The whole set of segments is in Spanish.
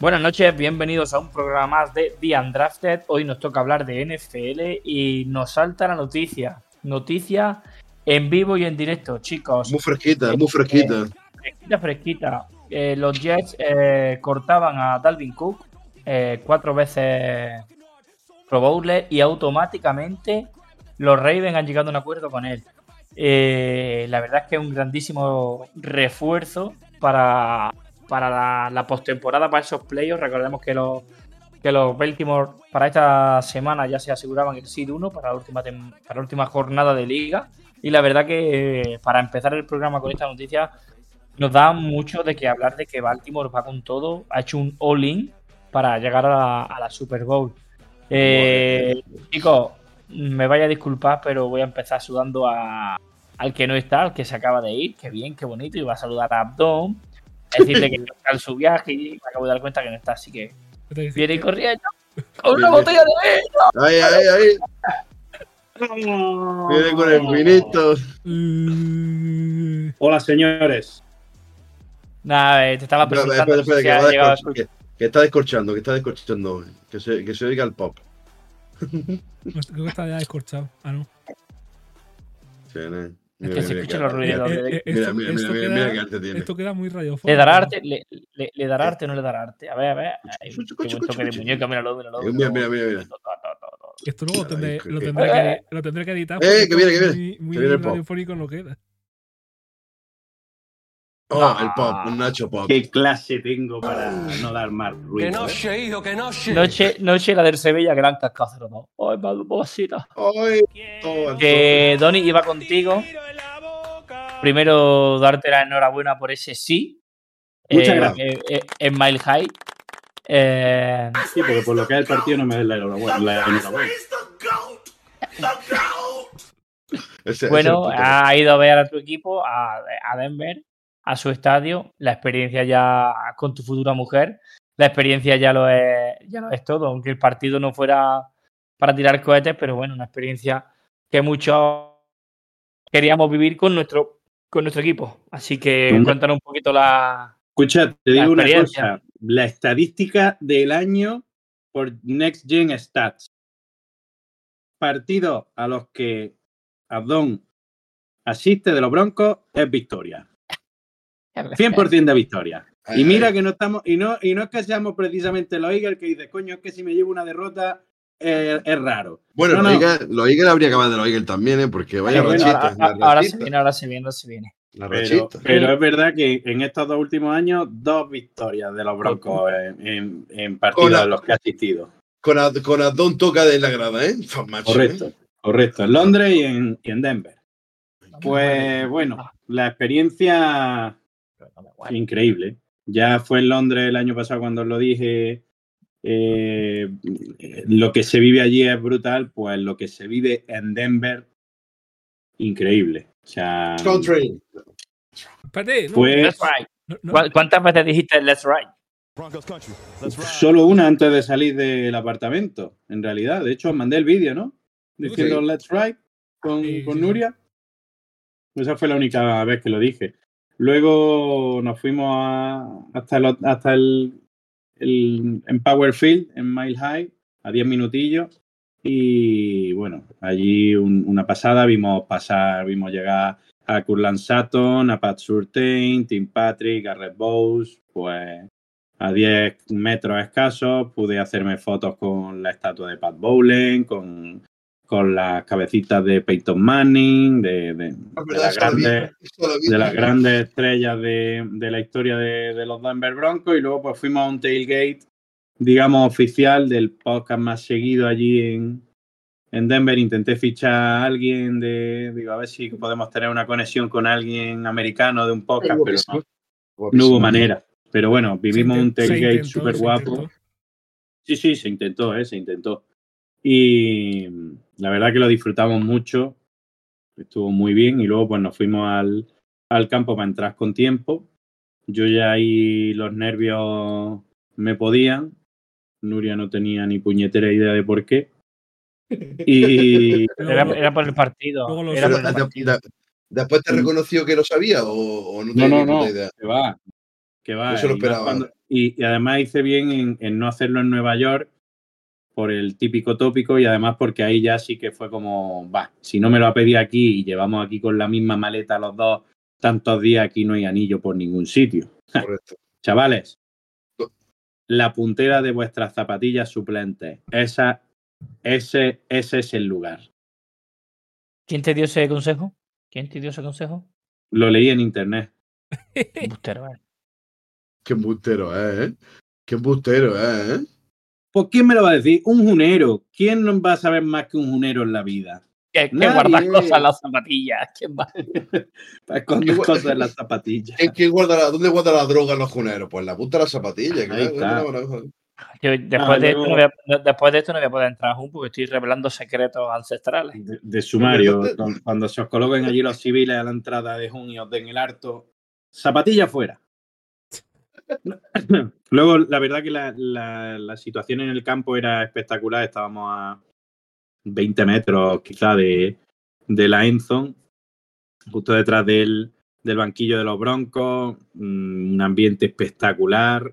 Buenas noches, bienvenidos a un programa más de The Undrafted. Hoy nos toca hablar de NFL y nos salta la noticia. Noticia en vivo y en directo, chicos. Muy fresquita, muy fresquita. Fresquita, fresquita. Eh, los Jets eh, cortaban a Dalvin Cook eh, cuatro veces Pro Bowler y automáticamente los Ravens han llegado a un acuerdo con él. Eh, la verdad es que es un grandísimo refuerzo para, para la, la postemporada, para esos playoffs. Recordemos que los, que los Baltimore para esta semana ya se aseguraban el seed 1 para la última, para la última jornada de liga. Y la verdad que eh, para empezar el programa con esta noticia nos da mucho de que hablar de que Baltimore va con todo, ha hecho un all-in para llegar a la, Super Bowl. Eh, chicos, me vaya a disculpar, pero voy a empezar sudando a- al que no está, al que se acaba de ir. Qué bien, qué bonito. Y va a saludar a Abdón, decirle que no está en su viaje y me acabo de dar cuenta que no está, así que viene corriendo con una botella de vino. Ahí, ahí, ahí. Viene con el vinito. Hola, señores. Nada, eh, te estaba presentando. espera, espera, si que, a descorch- que- que está descorchando, que está descorchando. Que se, que se oiga el pop. Creo que está ya descorchado. Ah, no. Sí, ¿no? Es que se mira, escucha mira, los ruidos. mira, de- Eh, eh, Mira, esto- mira, mira, esto mira, queda- mira qué arte tiene. Esto queda muy radiofónico. ¿Le dará arte? ¿Le, le, le dará arte o no le dará arte? A ver, a ver. Ay, Cuchu, qué cuchu, buen toque de cuchu, muñeca, míralo, míralo. Mira, mira, mira, mira. Esto luego lo tendré, Ay, lo que- tendré, Eh, que, lo tendré que editar. Eh, que viene, que viene. Muy, muy Que viene el pop. radiofónico no queda. Oh, el pop, un Nacho Pop. ¿Qué clase tengo para no dar más ruido? eh? Noche, noche la del Sevilla, gran cascácero. ¿no? Ay, babosita. Ay, todo, Que Donny iba contigo. Primero, darte la enhorabuena por ese sí. Muchas Eh, gracias. eh, eh, en Mile High. Eh, Sí, porque por lo que es el partido no me da la enhorabuena. la enhorabuena. Ese- bueno, ese ha ido a ver a tu equipo, a, a Denver, a su estadio. La experiencia ya con tu futura mujer. La experiencia ya lo es, ya lo es todo. Aunque el partido no fuera para tirar cohetes, pero bueno, una experiencia que muchos queríamos vivir con nuestro, con nuestro equipo. Así que cuéntanos un poquito la. Escucha, te La digo una cosa. La estadística del año por Next Gen Stats. Partidos a los que Abdón asiste de los Broncos es victoria. 100% de victoria. Y mira que no estamos, y no, y no es que seamos precisamente los Eagles que dice, coño, es que si me llevo una derrota eh, es raro. Bueno, No, los no. Eagles- los Eagles habría que hablar de los Eagles también, ¿eh? Porque vaya bueno, rachita. ahora, ahora se viene, ahora se viene, ahora se viene. la Pero, pero es verdad que en estos dos últimos años, dos victorias de los Broncos en, en- en partidos la- a los que he asistido. Con, Ad- con Adón toca de la grada, ¿eh? Macho, Correcto, ¿eh? correcto. En Londres y en, y en Denver. Pues bueno, la experiencia increíble. Ya fue en Londres el año pasado cuando os lo dije. Eh, lo que se vive allí es brutal, pues lo que se vive en Denver, increíble. O sea, Country. Pues- Let's ride. no, no. ¿Cu- ¿Cuántas veces dijiste let's ride? solo una antes de salir del apartamento, en realidad. De hecho, os mandé el vídeo, ¿no? Diciendo. Let's Ride con, Sí, con sí. Nuria. Esa fue la única vez que lo dije. Luego nos fuimos a- hasta, el, hasta el, el Empower Field, en Mile High, a 10 minutillos. Y bueno, allí un- una pasada, vimos pasar, vimos llegar a Curland Sutton, a Pat Surtain, Tim Patrick, a Red Bowes, pues a 10 metros escasos pude hacerme fotos con la estatua de Pat Bowlen, con, con las cabecitas de Peyton Manning, de, de- de las grandes de las grandes estrellas de, de la historia de, de los Denver Broncos y luego pues fuimos a un tailgate digamos, oficial del podcast más seguido allí en, en Denver. Intenté fichar a alguien de, digo, a ver si podemos tener una conexión con alguien americano de un podcast, pero no, no hubo manera. Pero bueno, vivimos un tailgate súper guapo. Sí, sí, se intentó, ¿eh? se intentó. Y la verdad que lo disfrutamos mucho. Estuvo muy bien. Y luego pues nos fuimos al, al campo para entrar con tiempo. Yo ya ahí los nervios me podían. Nuria no tenía ni puñetera idea de por qué. Y Era, por el partido. Era por el después te reconoció que lo sabía o, o no No, tenía no, no, idea. que va, que va. Yo se lo esperaba. cuando- y, y además hice bien en, en no hacerlo en Nueva York por el típico tópico y además porque ahí ya sí que fue como, va, si no me lo ha pedido aquí y llevamos aquí con la misma maleta los dos tantos días, aquí no hay anillo por ningún sitio. Correcto. Chavales, la puntera de vuestras zapatillas suplentes, esa, ese, ese es el lugar. ¿Quién te dio ese consejo? ¿Quién te dio ese consejo? Lo leí en internet. Bustero, eh. Qué embustero, ¿eh? ¿eh? Qué embustero, ¿eh? Pues ¿quién me lo va a decir? Un junero. ¿Quién no va a saber más que un junero en la vida? Que, que Nadie. guardas cosas en las zapatillas. ¿Quién va? Para esconder cosas en las zapatillas. ¿Quién- quién guarda la- ¿Dónde guarda la droga los juneros? Pues en la punta de las zapatillas. Yo después, Ah, de esto no voy a, después de esto no voy a poder entrar a Jun porque estoy revelando secretos ancestrales. De, de sumario, cu- cuando se os coloquen allí los civiles a la entrada de junio, os den el harto, zapatilla fuera. Luego, la verdad que la, la- situación en el campo era espectacular. Estábamos a 20 metros quizá de, de la Enzone, justo detrás del, del banquillo de los Broncos. mm, Un ambiente espectacular,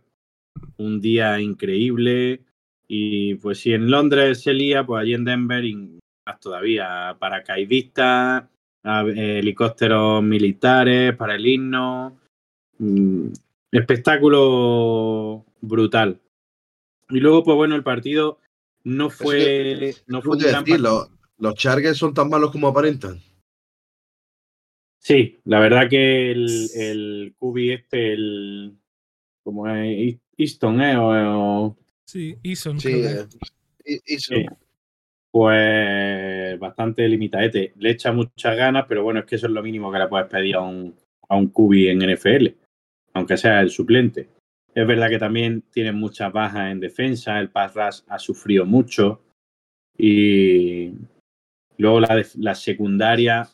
un día increíble. Y pues si en Londres se lía, pues allí en Denver más todavía. Paracaidistas, eh, helicópteros militares para el himno. Espectáculo brutal. Y luego, pues bueno, el partido no fue, no fue. Los, los Chargers son tan malos como aparentan. Sí, la verdad que el, el QB este, el como es Easton, ¿eh? O- o- Sí, que eh, y- Sí. pues bastante limitadete. Le echa muchas ganas, pero bueno, es que eso es lo mínimo que le puedes pedir a un, a un QB en NFL, aunque sea el suplente. Es verdad que también tiene muchas bajas en defensa, el pass rush ha sufrido mucho y luego la, secundaria,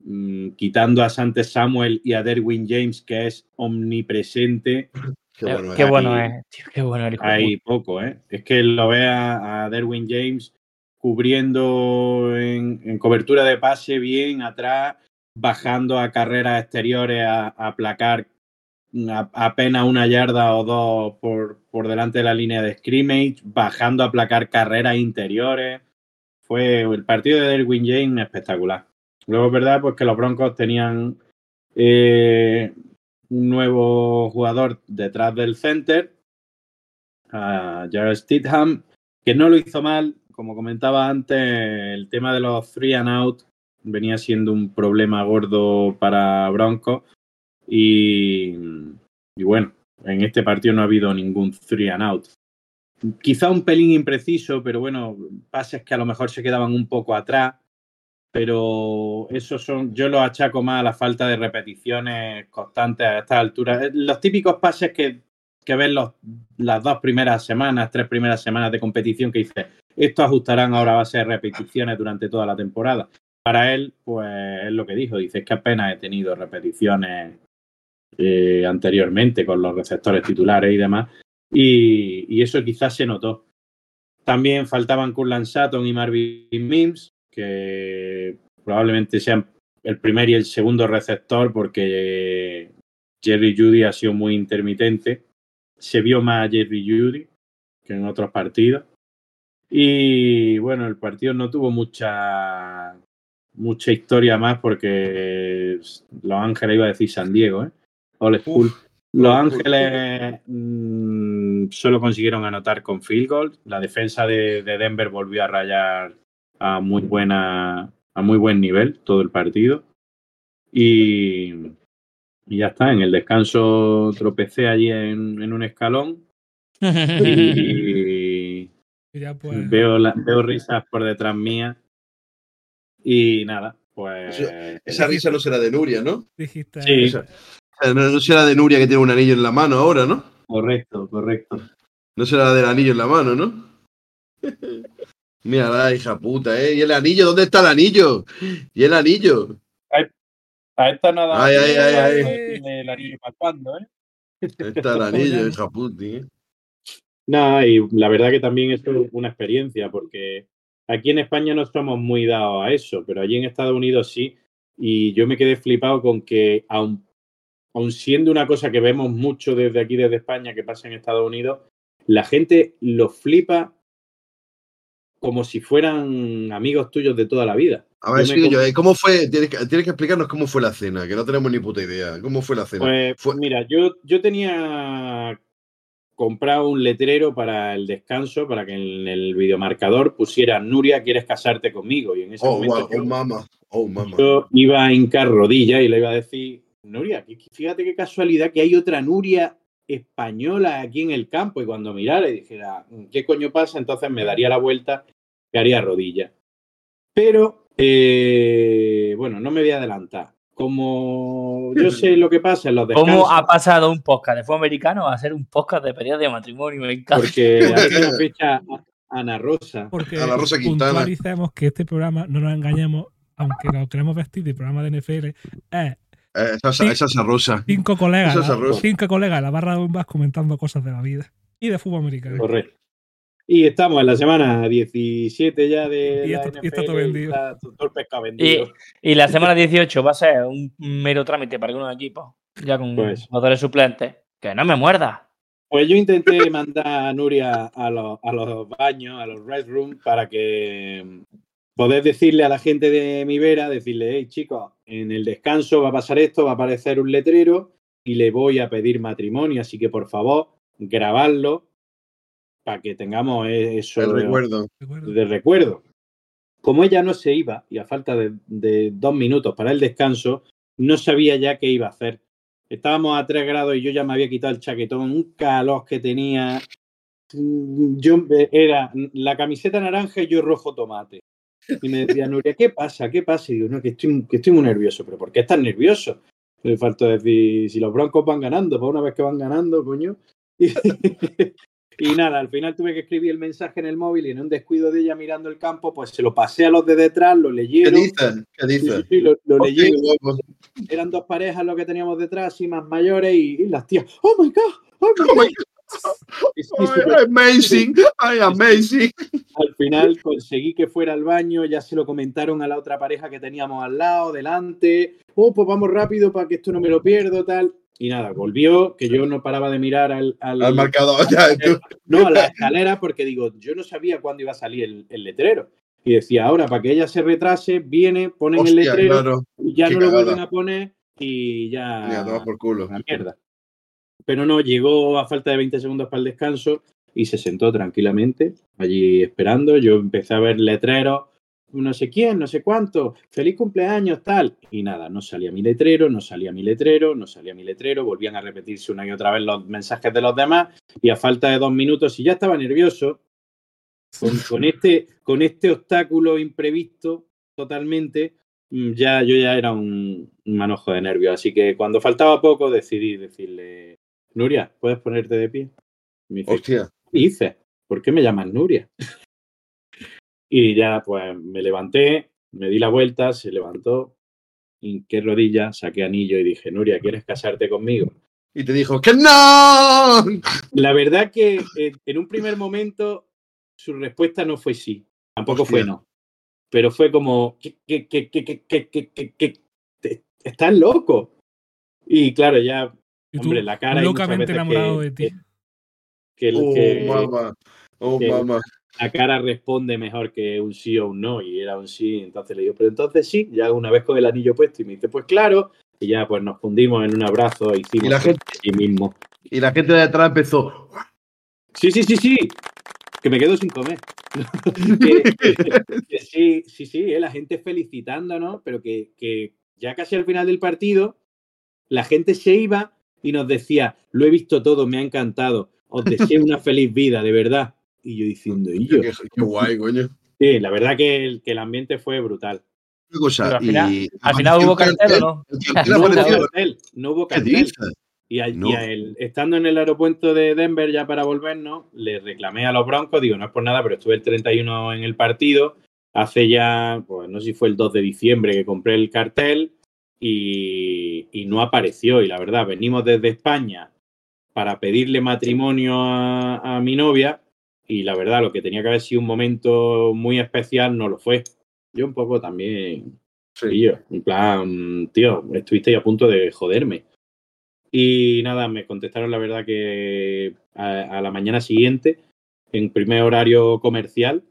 mm, quitando a Sante Samuel y a Derwin James, que es omnipresente, Qué bueno, qué bueno Ahí- es, tío, qué bueno el hay poco, ¿eh? Es que lo ve a, a Derwin James cubriendo en, en cobertura de pase bien atrás, bajando a carreras exteriores a, a aplacar apenas una yarda o dos por, por delante de la línea de scrimmage, bajando a aplacar carreras interiores. Fue el partido de Derwin James espectacular. Luego es verdad pues que los Broncos tenían eh, un nuevo jugador detrás del center, a Jared Stidham, que no lo hizo mal. Como comentaba antes, el tema de los three and out venía siendo un problema gordo para Broncos. Y, bueno, en este partido no ha habido ningún three and out. Quizá un pelín impreciso, pero bueno, pases que a lo mejor se quedaban un poco atrás. Pero esos son, yo los achaco más a la falta de repeticiones constantes a estas alturas. Eh, Los típicos pases que, que ves los, las dos primeras semanas, tres primeras semanas de competición que dices, esto ajustarán ahora a base de repeticiones durante toda la temporada. Para él, pues es lo que dijo, dice "Es que apenas he tenido repeticiones eh, anteriormente con los receptores titulares y demás. Y, eso quizás se notó. También faltaban Curlan Sutton y Marvin Mims, que probablemente sean el primer y el segundo receptor, porque Jerry Judy ha sido muy intermitente. Se vio más Jerry Judy que en otros partidos. Y bueno, el partido no tuvo mucha mucha historia más porque Los Ángeles iba a decir San Diego, ¿eh? All School. Uf. Los Ángeles mm, solo consiguieron anotar con field goal. La defensa de, de Denver volvió a rayar a muy buena a muy buen nivel todo el partido. Y, y ya está. En el descanso tropecé allí en, en un escalón Y Y ya pues. veo, la- veo risas por detrás mía. Y nada, pues. Esa risa no será de Nuria, ¿no? Dijiste. Sí. Esa- no, no será de Nuria que tiene un anillo en la mano ahora, ¿no? Correcto, correcto. No será del anillo en la mano, ¿no? Mira la hija puta, ¿eh? ¿Y el anillo? ¿Dónde está el anillo? ¿Y el anillo? A esta nada. Ay, ay, ay, ay. El anillo para cuándo, ¿eh? ¿Dónde está el anillo, hija puta? ¿eh? No, y la verdad que también es una experiencia, porque aquí en España no estamos muy dados a eso, pero allí en Estados Unidos sí. Y yo me quedé flipado con que, aun, aun siendo una cosa que vemos mucho desde aquí, desde España, que pasa en Estados Unidos, la gente lo flipa como si fueran amigos tuyos de toda la vida. A ver, Yo yo, ¿eh? ¿Cómo fue? Tienes que, tienes que explicarnos cómo fue la cena, que no tenemos ni puta idea. ¿Cómo fue la cena? Pues Fue- mira, yo, yo tenía comprado un letrero para el descanso, para que en el videomarcador pusiera Nuria, ¿quieres casarte conmigo? Y en ese oh, momento wow, yo, oh, mama. Oh, mama. yo iba a hincar rodilla y le iba a decir, Nuria, que- fíjate qué casualidad que hay otra Nuria española aquí en el campo. Y cuando mirara y dijera, ¿qué coño pasa? Entonces me daría la vuelta y haría rodilla. Pero, eh, bueno, no me voy a adelantar. Como yo sé lo que pasa en los descansos, ¿Cómo ha pasado un podcast de fútbol americano a ser un podcast de pedidas de matrimonio? Me encanta. porque hace una fecha a- Ana Rosa. Porque A la Rosa Quintana. puntualicemos que este programa, no nos engañemos, aunque lo queremos vestir de programa de NFL, es Eh, esa, Sí. esa es cinco colegas, Eso es la- cinco colegas en la barra de bombas comentando cosas de la vida y de fútbol americano. Correcto. Y estamos en la semana 17 ya de Y la está- y está NFL, todo vendido. está todo el pescado vendido. Y la semana 18 va a ser un mero trámite para algunos equipos, ya con Pues. jugadores suplentes. Que no me muerda. Pues yo intenté mandar a Nuria a los, a los baños, a los red rooms, para que poder decirle a la gente de mi vera, decirle, hey chicos, en el descanso va a pasar esto, va a aparecer un letrero y le voy a pedir matrimonio, así que por favor, grabadlo para que tengamos eso El recuerdo. ¿de recuerdo. Como ella no se iba y a falta de, de dos minutos para el descanso, no sabía ya qué iba a hacer. Estábamos a tres grados y yo ya me había quitado el chaquetón, un calor que tenía. Mm, Yo era la camiseta naranja y yo rojo tomate. Y me decía, Nuria, ¿qué pasa? ¿Qué pasa? Y digo, no, que estoy, que estoy muy nervioso. ¿Pero por qué estás nervioso? Me falta decir, si los broncos van ganando, pues una vez que van ganando, coño. Y, y nada, al final tuve que escribir el mensaje en el móvil y en un descuido de ella mirando el campo, pues se lo pasé a los de detrás, lo ¿Qué leyeron. ¿Qué Sí, sí, dices? sí, lo, lo leyeron. qué. Eran dos parejas lo que teníamos detrás, y más mayores, y, y las tías, ¡Oh my God! ¡Oh my Oh God! Amazing. Amazing. al final conseguí que fuera al baño, ya se lo comentaron a la otra pareja que teníamos al lado, delante. Oh, pues vamos rápido para que esto no me lo pierdo, tal. Y nada, volvió, que yo no paraba de mirar al, al- Al marcador. Ya, no, a la escalera, porque digo, yo no sabía cuándo iba a salir el, el letrero. Y decía, ahora, para que ella se retrase, viene, ponen el Hostia, letrero, claro. y ya qué no lo cagada. vuelven a poner y ya. Toma por culo. una mierda. Pero no, llegó a falta de 20 segundos para el descanso y se sentó tranquilamente allí esperando. Yo empecé a ver letreros, no sé quién, no sé cuánto, feliz cumpleaños, tal. Y nada, no salía mi letrero, no salía mi letrero, no salía mi letrero. Volvían a repetirse una y otra vez los mensajes de los demás y a falta de dos minutos, y ya estaba nervioso, con, este, con este obstáculo imprevisto totalmente, mm, ya yo ya era un, un manojo de nervios. Así que cuando faltaba poco decidí decirle, Nuria, ¿puedes ponerte de pie? Y me dice, Hostia. ¿qué dices? ¿Por qué me llamas Nuria? y ya pues me levanté, me di la vuelta, se levantó, hinqué rodilla, saqué anillo y dije, Nuria, ¿quieres casarte conmigo? Y te dijo, ¡que no! La verdad que eh, en un primer momento su respuesta no fue sí, tampoco fue no. Pero fue como, ¿qué, qué, qué, qué, qué, qué, qué, qué, qué? Te- ¿Estás loco? Y claro, ya, Y tú, hombre, la cara locamente enamorado que- de ti. que, el- Oh, que mamá. Oh, que- mamá. la cara responde mejor que un sí o un no. Y era un sí, entonces le digo, pero entonces sí, ya una vez con el anillo puesto y me dice, pues claro. Y ya pues nos fundimos en un abrazo hicimos Y la gente- sí mismo. Y la gente de atrás empezó. Sí, sí, sí, sí. Que me quedo sin comer. que, que- que sí, sí, sí, eh, la gente felicitándonos, pero que, que ya casi al final del partido, la gente se iba y nos decía, lo he visto todo, me ha encantado. os deseo una feliz vida, de verdad. Y yo diciendo, y yo. Qué, qué guay, coño. Sí, la verdad que el, que el ambiente fue brutal. Una cosa, al final- y- al final hubo cartel, ¿o no? ¿El cartel No hubo cartel, no hubo ¿Qué cartel. Y, al- No. y a él, estando en el aeropuerto de Denver ya para volvernos, le reclamé a los Broncos, digo, no es por nada, pero estuve el 31 en el partido, hace ya, pues no sé si fue el 2 de diciembre que compré el cartel y, y no apareció. Y la verdad, venimos desde España para pedirle matrimonio a, a mi novia y la verdad, lo que tenía que haber sido un momento muy especial no lo fue. Yo un poco también Sí. Tío, en plan, tío, estuviste a punto de joderme. Y nada, me contestaron la verdad que a, a la mañana siguiente, en primer horario comercial,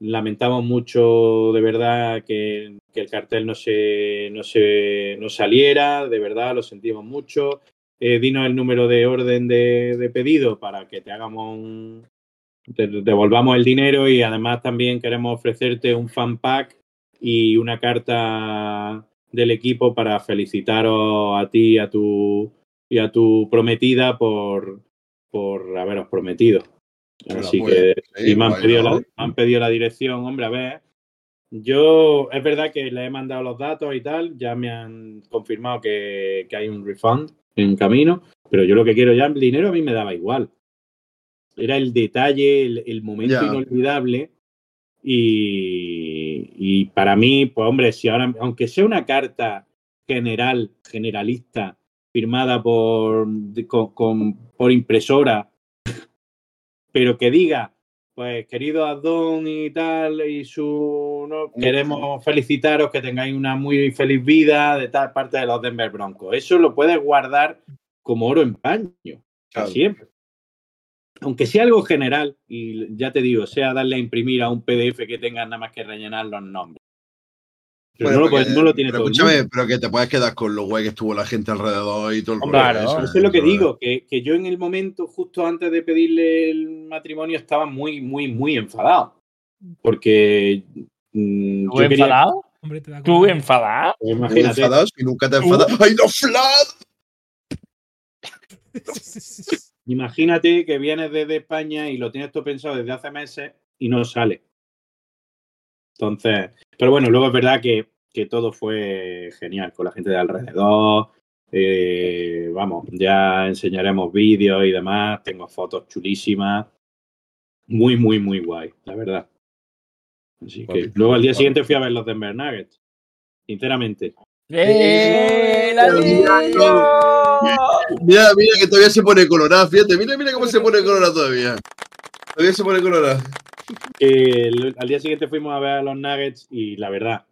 lamentamos mucho de verdad que, el cartel no se, no se no saliera, de verdad lo sentimos mucho. Eh, dinos el número de orden de, de pedido para que te hagamos un, devolvamos el dinero y además también queremos ofrecerte un fan pack y una carta del equipo para felicitaros a ti a tu, y a tu prometida por, por haberos prometido. Así pues, que sí, me, han guay, pedido ¿no? la, me han pedido la dirección, hombre, a ver. Yo, es verdad que le he mandado los datos y tal, ya me han confirmado que, que hay un refund en camino, pero yo lo que quiero ya, el dinero a mí me daba igual. Era el detalle, el, el momento inolvidable y, y para mí, pues hombre, si ahora, aunque sea una carta general, generalista, firmada por, con- por impresora, pero que diga, pues querido Adón y tal, y su no, queremos felicitaros, que tengáis una muy feliz vida de tal parte de los Denver Broncos. Eso lo puedes guardar como oro en paño, Claro. siempre. Aunque sea algo general, y ya te digo, sea darle a imprimir a un PDF que tenga nada más que rellenar los nombres. Pero Bueno, no, lo, porque- no lo tiene pero todo el escúchame, mundo. pero que te puedes quedar con lo guay que estuvo la gente alrededor y todo el Hombre, rollo claro, ese, Eso es lo que eso digo, que, que yo en el momento, justo antes de pedirle el matrimonio, estaba muy, muy, muy enfadado. Porque mm, ¿Tú yo quería. enfadado? Hombre, te da ¿Tú enfadado? imagínate, enfadados y nunca te enfadas. ¡Ay, no, Flat! imagínate que vienes desde España y lo tienes todo pensado desde hace meses y no sale. Entonces, pero bueno, luego es verdad que, que todo fue genial con la gente de alrededor. eh, vamos, ya enseñaremos vídeos y demás. Tengo fotos chulísimas. Muy, muy, muy guay, la verdad. Así que luego al día siguiente fui a ver los Denver Nuggets. Sinceramente. ¡Eh, anillo! Mira, mira que todavía se pone colorada, fíjate, mira, mira cómo se pone colorada todavía. Todavía se pone colorada. Que el- al día siguiente fuimos a ver a los Nuggets y la verdad,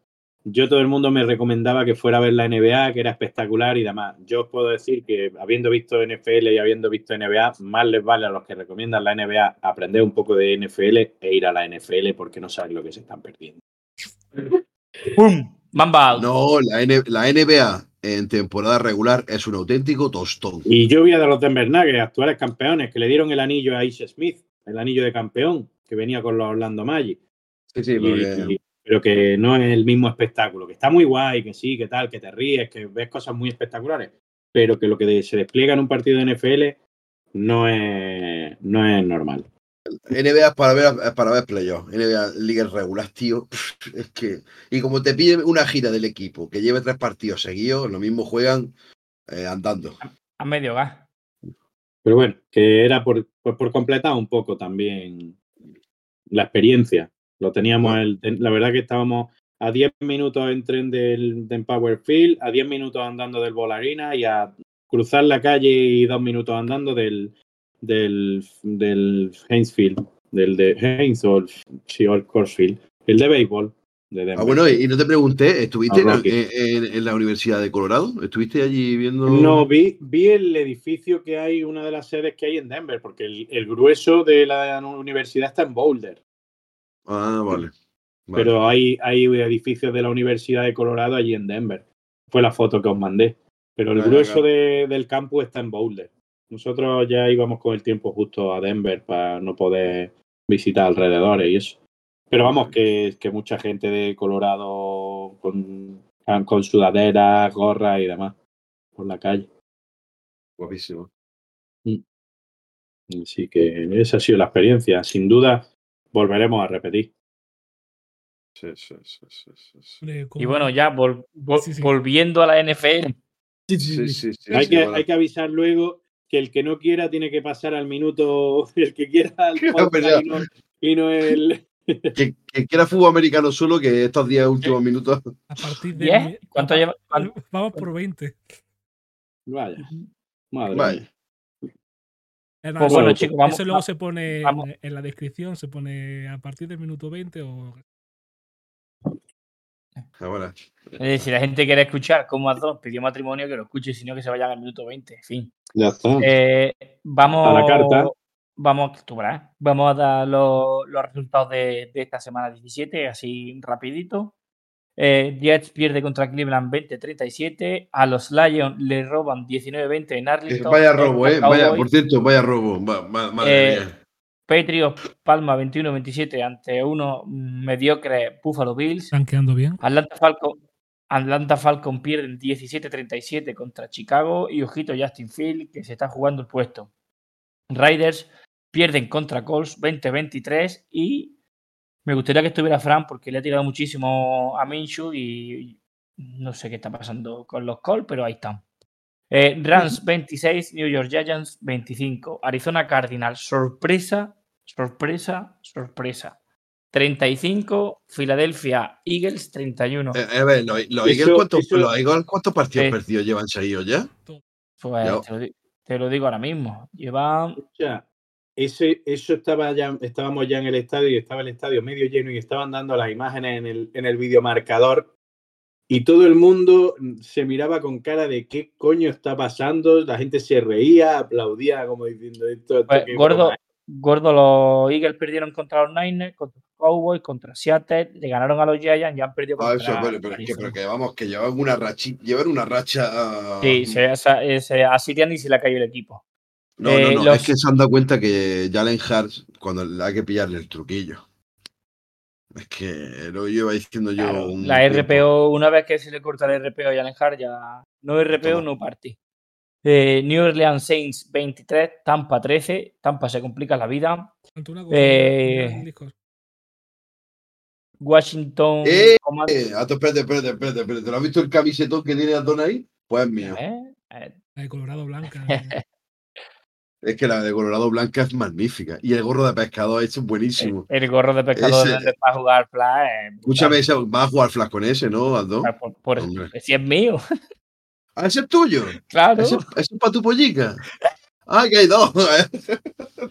yo todo el mundo me recomendaba que fuera a ver la NBA, que era espectacular y demás. Yo os puedo decir que habiendo visto NFL y habiendo visto NBA, más les vale a los que recomiendan la NBA aprender un poco de NFL e ir a la NFL porque no saben lo que se están perdiendo. ¡Pum! Mamba. No, la, N- la NBA en temporada regular es un auténtico tostón. Y yo vi a los Denver Nuggets, actuales campeones, que le dieron el anillo a Ish Smith, el anillo de campeón, que venía con los Orlando Magic. Sí, sí, Y- porque y- pero que no es el mismo espectáculo, que está muy guay, que sí, que tal, que te ríes, que ves cosas muy espectaculares, pero que lo que se despliega en un partido de NFL no es, no es normal. NBA es para ver, para ver playoffs. NBA ligas regular, tío. Es que. Y como te piden una gira del equipo que lleve tres partidos seguidos, lo mismo juegan eh, andando. A medio gas. Pero bueno, que era por, por, por completar un poco también la experiencia. Lo teníamos, el- la verdad que estábamos a 10 minutos en tren del, de Empower Field, a 10 minutos andando del Bolarina y a cruzar la calle y dos minutos andando del, del, del Hainesfield, del de Haynes o el, sí, o el Corsfield, el de béisbol. De Denver. Ah, bueno, y no te pregunté, ¿estuviste en, A Rocky. en- en la Universidad de Colorado? ¿Estuviste allí viendo.? No, vi, vi el edificio que hay, una de las sedes que hay en Denver, porque el, el grueso de la universidad está en Boulder. Ah, vale. Vale. pero hay, hay edificios de la Universidad de Colorado allí en Denver. Fue la foto que os mandé. Pero el grueso claro. de- del campus está en Boulder. Nosotros ya íbamos con el tiempo justo a Denver para no poder visitar alrededores y eso. Pero vamos, que, que mucha gente de Colorado con, con sudaderas, gorras y demás por la calle. Guapísimo. Así que esa ha sido la experiencia. Sin duda, volveremos a repetir. Sí, sí, sí, sí, sí, Y bueno, ya vol- vol- Sí, sí. volviendo a la NFL, Sí, sí, sí, hay, sí, que, hay que avisar luego que el que no quiera tiene que pasar al minuto, el que quiera al no, y no el... Que, que quiera fútbol americano solo, que estos 10 últimos minutos. a partir de. ¿10? ¿Cuánto lleva? Vamos por 20. Vaya. Madre Vaya. Pues nada, bueno, eso- chicos, vamos- Eso luego se pone en- vamos. en, la descripción, se pone a partir del minuto 20 o. Ah, bueno. Es decir, si la gente quiere escuchar cómo Azón pidió matrimonio, que lo escuche, y si no, que se vayan al minuto 20. En fin. Ya está. Eh, vamos A la carta. Vamos, tú verás. Vamos a dar los, los resultados de, de esta semana 17, así rapidito. Eh, Jets pierde contra Cleveland 20-37. A los Lions le roban 19-20 en Que Arlington. Vaya robo, eh. Vaya, por cierto, vaya robo. Va- va- madre Eh, mía. Patriots palma 21-27 ante uno mediocre Buffalo Bills. Están quedando bien. Atlanta Falcon, Atlanta Falcon pierden 17-37 contra Chicago y ojito Justin Field que se está jugando el puesto. Riders pierden contra Colts 20-23 y me gustaría que estuviera Fran porque le ha tirado muchísimo a Minshew y no sé qué está pasando con los Colts, pero ahí están. Eh, Rams 26, New York Giants 25, Arizona Cardinals, sorpresa, sorpresa, sorpresa. 35, Philadelphia Eagles 31. Eh, a ver, los, Eso- Eagles, ¿cuántos, ¿cuántos partidos Eh. perdidos llevan seguidos ya? Pues te lo, te lo digo ahora mismo. Llevan Escucha, ese, eso estaba ya, estábamos ya en el estadio y estaba el estadio medio lleno y estaban dando las imágenes en el, en el videomarcador y todo el mundo se miraba con cara de qué coño está pasando, la gente se reía, aplaudía como diciendo esto. esto Pues, gordo, broma es". gordo, los Eagles perdieron contra los Niners, contra los Cowboys, contra Seattle, le ganaron a los Giants y han perdido Ah, contra eso, pero, pero, es que, pero que vamos, que llevan una racha, llevan una racha. ah, Sí, se, esa- ese- a Sirianni se le ha caído el equipo. No, eh, no, no, los- es que se han dado cuenta que Jalen Hurts, cuando le hay que pillarle el truquillo. Es que lo lleva diciendo yo. Un la tiempo. RPO, una vez que se le corta el RPO a Jalen Hart, ya no RPO, Toma. no party. Eh, New Orleans Saints 23, Tampa 13. Tampa se complica la vida. Eh. Washington. Eh, Eh, Ato, espérate, espérate, espérate, espérate. ¿Lo has visto el camisetón que tiene Adon ahí? Pues es mío. ¿Eh? Eh, La de Colorado Blanca. Es que la de Colorado Blanca es magnífica. Y el gorro de pescador ese es buenísimo. el gorro de pescador Ese- donde para jugar flash. eh. Escúchame, ese- vas a jugar flash con ese, ¿no, Adon? Ah, Por, por- si es mío, Ah, ese es tuyo. claro. Ese, ese es para tu pollica. Ah, que hay dos.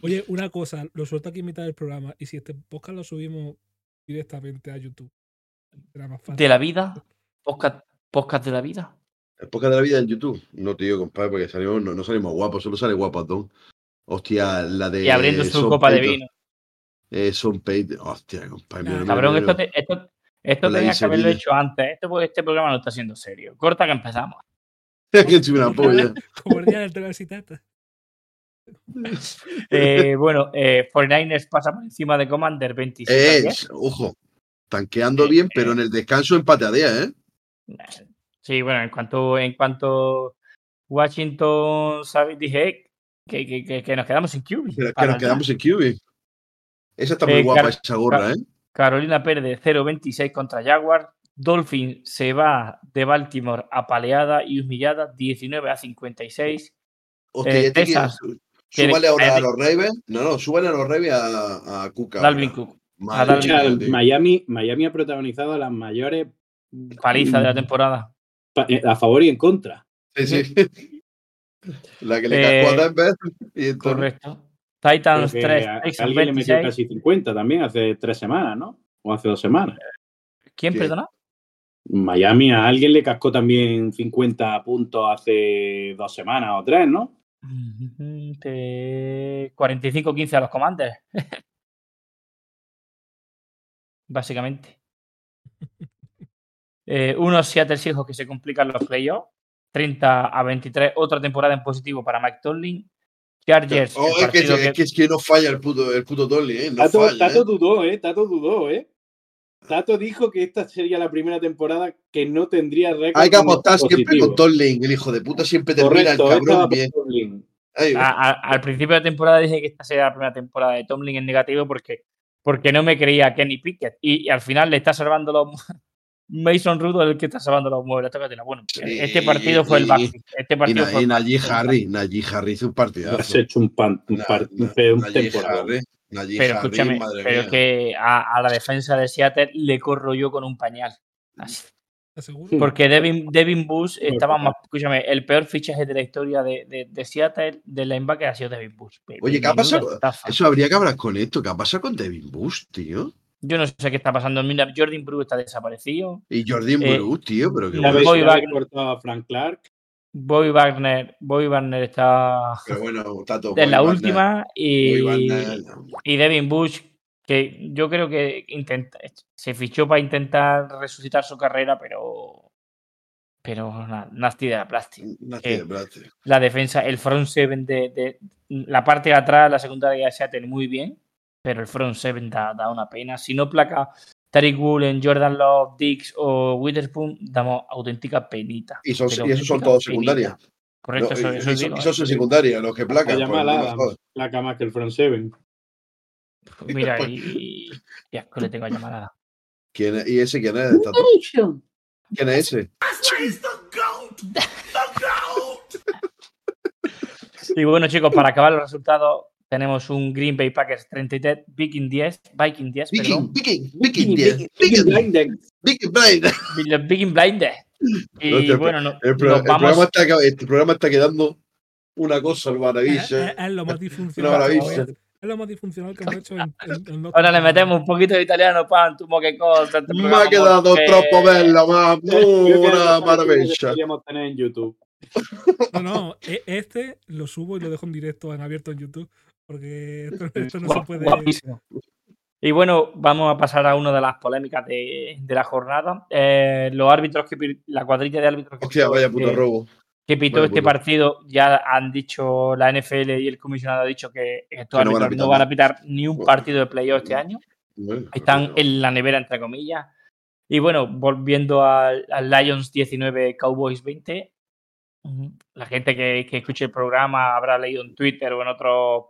Oye, una cosa, lo suelto aquí en mitad del programa y si este podcast lo subimos directamente a YouTube, será más fácil. De la vida. Podcast, podcast de la vida. Época de la vida en YouTube. No, tío, compadre, porque salimos, no, no salimos guapos, solo sale guapo Adon. Hostia, la de. Y abriendo su copa de vino. Eh, Son Payton. Hostia, compadre. mira, mira, Cabrón, mira, esto, te- esto, esto tenía que haberlo hecho antes. Esto, este programa no está siendo serio. Corta que empezamos. que soy una polla. Como el día del Telecitata. Eh, bueno, eh, 49ers pasa por encima de Commander 27. a Eh, 10. ojo, tanqueando Eh, bien, eh. pero en el descanso empateadea, ¿eh? Sí, bueno, en cuanto, en cuanto Washington sabe, dije que, que, que, que nos quedamos sin QB. Que nos quedamos en QB. Esa está muy Eh, guapa, Car- esa gorra, ¿eh? Carolina pierde 0-26 contra Jaguar. Dolphin se va de Baltimore apaleada y humillada 19 a 56. Hostia, eh, Texas. Súbale ahora a los Ravens. No, no, súbale a los Ravens a, a Cuca. Dalvin ahora. Cook. Madre a Dalvin. Miami, Miami ha protagonizado las mayores Paliza Mm. de la temporada. Eh, a favor y en contra. Sí, sí. La que le Eh, cascó a Denver. Y entonces- Correcto. Titans que 3, a- alguien le metió 26. casi 50 también hace tres semanas, ¿no? O hace dos semanas. ¿Quién, ¿Qué? perdona? Miami a alguien le cascó también 50 puntos hace dos semanas o tres, ¿no? Ujú, te- 45-15 a los Commanders. Básicamente. Eh, unos Seattle Seahawks que se complican los playoffs. 30 a 23. Otra temporada en positivo para Mike Tomlin. Chargers. Oh, es, que, es que- que- es que no falla el puto, el puto ¿eh? No Tato, falla, Tato ¿eh? dudó, ¿eh? Tato dudó, ¿eh? Tato dijo que esta sería la primera temporada que no tendría récord. Hay que apostar siempre positivo. con Tolling. El hijo de puta siempre termina Correcto, el cabrón bien. Tomlin. Ay, a- a- al principio de temporada dije que esta sería la primera temporada de Tomlin en negativo porque, porque no me creía a Kenny Pickett. Y, y al final le está salvando los. Mason Rudolph el que está salvando los muebles. Tócatela. Bueno, Sí, este partido fue el y- backfield. Este y, partido Na- fue y Najee. Harry, Najee Harry hizo un Has partidazo. hecho un, pan, un, Na- par- na- un Najee temporada. Harry, Najee Pero Harry, escúchame, madre pero mía. que a, a la defensa de Seattle le corro yo con un pañal. Porque Devin, Devin Bush estaba más. Escúchame, el peor fichaje de la historia de, de, de Seattle de linebacker ha sido Devin Bush. Oye, ¿qué ha pasado? Eso habría que hablar con esto. ¿Qué ha pasado con Devin Bush, tío? Yo no sé qué está pasando. Mira, Jordan Bruce está desaparecido. Y Jordan Eh, Bruce, tío, pero. Boy Ya Wagner. a Frank Clark. Bobby Wagner, Bobby Wagner está Pero bueno, Tato. en la Wagner- última y, y Devin Bush, que yo creo que intenta, se fichó para intentar resucitar su carrera, pero pero na- nasty de la plástica. Eh. La defensa, el front seven de, de- la parte de atrás, la secundaria de Seattle muy bien, pero el front seven da, da una pena. Si no placa Tariq Woolen, Jordan Love, Dix o Witherspoon, damos auténtica penita. Y, son, y esos son todos secundarias. Correcto, No, eso, y- eso y- digo, y esos son secundarias, los que placan. La pues, no jodas. placa más que el front seven. Mira, y, y asco le tengo a llamada. ¿Quién es? ¿Y ese quién es? ¿Quién es ese? Y bueno, chicos, para acabar los resultados, tenemos un Green Bay Packers 33, Viking 10, Viking 10, Viking, perdón, Viking, Viking, Viking, Viking, Viking, Viking, Blinders. Viking Blinders. Y bueno, no, El, pro- nos el vamos. programa está, ca- este programa está quedando una cosa maravilla. es- es lo más Una disfuncional. maravilla. Es lo más disfuncional que hemos hecho en, en- en Ahora le metemos un poquito de italiano, pan, tumo que cosa. este Me ha quedado molto- troppo bella, ma que una que maravilla. deberíamos tener en YouTube. No, no, e- este lo subo y lo dejo en directo, en abierto en YouTube, porque esto, esto no se puede. guapísimo. Y bueno, vamos a pasar a una de las polémicas de, de la jornada. Eh, los árbitros que la cuadrilla de árbitros que Hostia, pitó vaya este- puto robo. que pitó Vaya este puto. partido, ya han dicho la NFL y el comisionado ha dicho que estos Que no van a árbitros pitar no van a nada. pitar ni un Bueno. partido de playoff este año. Bueno, Están en la nevera, entre comillas. Y bueno, volviendo al, al Lions 19, Cowboys 20. ujú, La gente que, que escuche el programa habrá leído en Twitter o en otros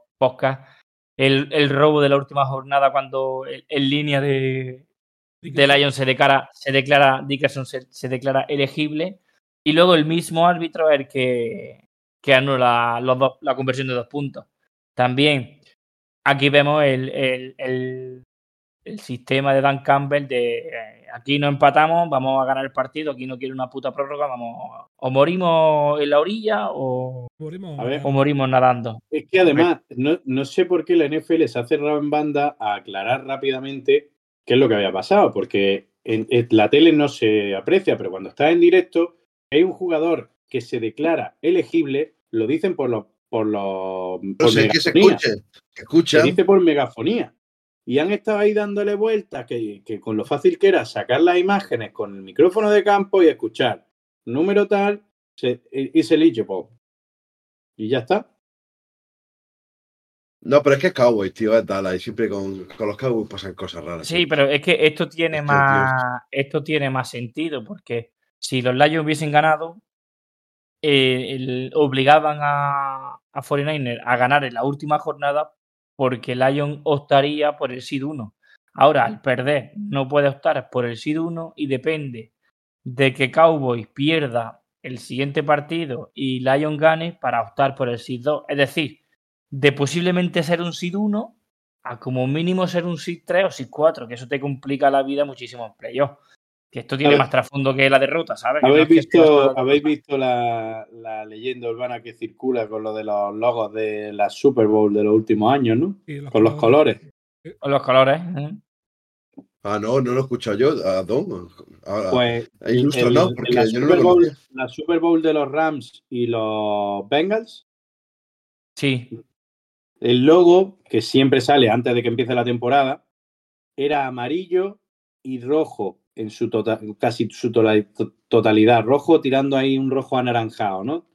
el, el robo de la última jornada cuando en, línea de, de Lions se declara, se declara Dickerson se, se declara elegible y luego el mismo árbitro es el que, que anula los dos- la conversión de dos puntos. También aquí vemos el, el- el- el sistema de Dan Campbell de eh, aquí no empatamos, vamos a ganar el partido, aquí no quiere una puta prórroga, vamos o morimos en la orilla o, Morimos A ver, o morimos nadando. Es que además, no, no sé por qué la NFL se ha cerrado en banda a aclarar rápidamente qué es lo que había pasado, porque en, en la tele no se aprecia, pero cuando está en directo, hay un jugador que se declara elegible, lo dicen por los por los No por sé, que se escuche. Que escucha. Se dice por megafonía. Y han estado ahí dándole vueltas que, que con lo fácil que era sacar las imágenes con el micrófono de campo y escuchar número tal, se, is eligible. Y ya está. No, pero es que es Cowboys, tío, es Dallas. Y siempre con, con los Cowboys pasan cosas raras. Sí, tío. pero es que esto tiene más esto tiene más sentido porque si los Lions hubiesen ganado eh, el- obligaban a, a 49ers a ganar en la última jornada porque Lions optaría por el SID 1. Ahora, al perder, no puede optar por el SID 1 y depende de que Cowboys pierda el siguiente partido y Lions gane para optar por el SID 2. Es decir, de posiblemente ser un SID 1 a como mínimo ser un SID 3 o SID 4, que eso te complica la vida muchísimo en playoff. Que esto tiene ver, más trasfondo que la derrota, ¿sabes? No ¿Habéis es que visto, la ¿habéis visto la, la leyenda urbana que circula con lo de los logos de la Super Bowl de los últimos años, ¿no? los Con los colores. Con los colores. ¿eh? Ah, no, no lo he escuchado yo. ¿A Don? Ahora, Pues ilustra, el- ¿no? en Porque la, yo no lo Super Bowl, la Super Bowl de los Rams y los Bengals, Sí, el logo, que siempre sale antes de que empiece la temporada, era amarillo y rojo en su tota- casi su totalidad. Rojo tirando ahí un rojo anaranjado, ¿no?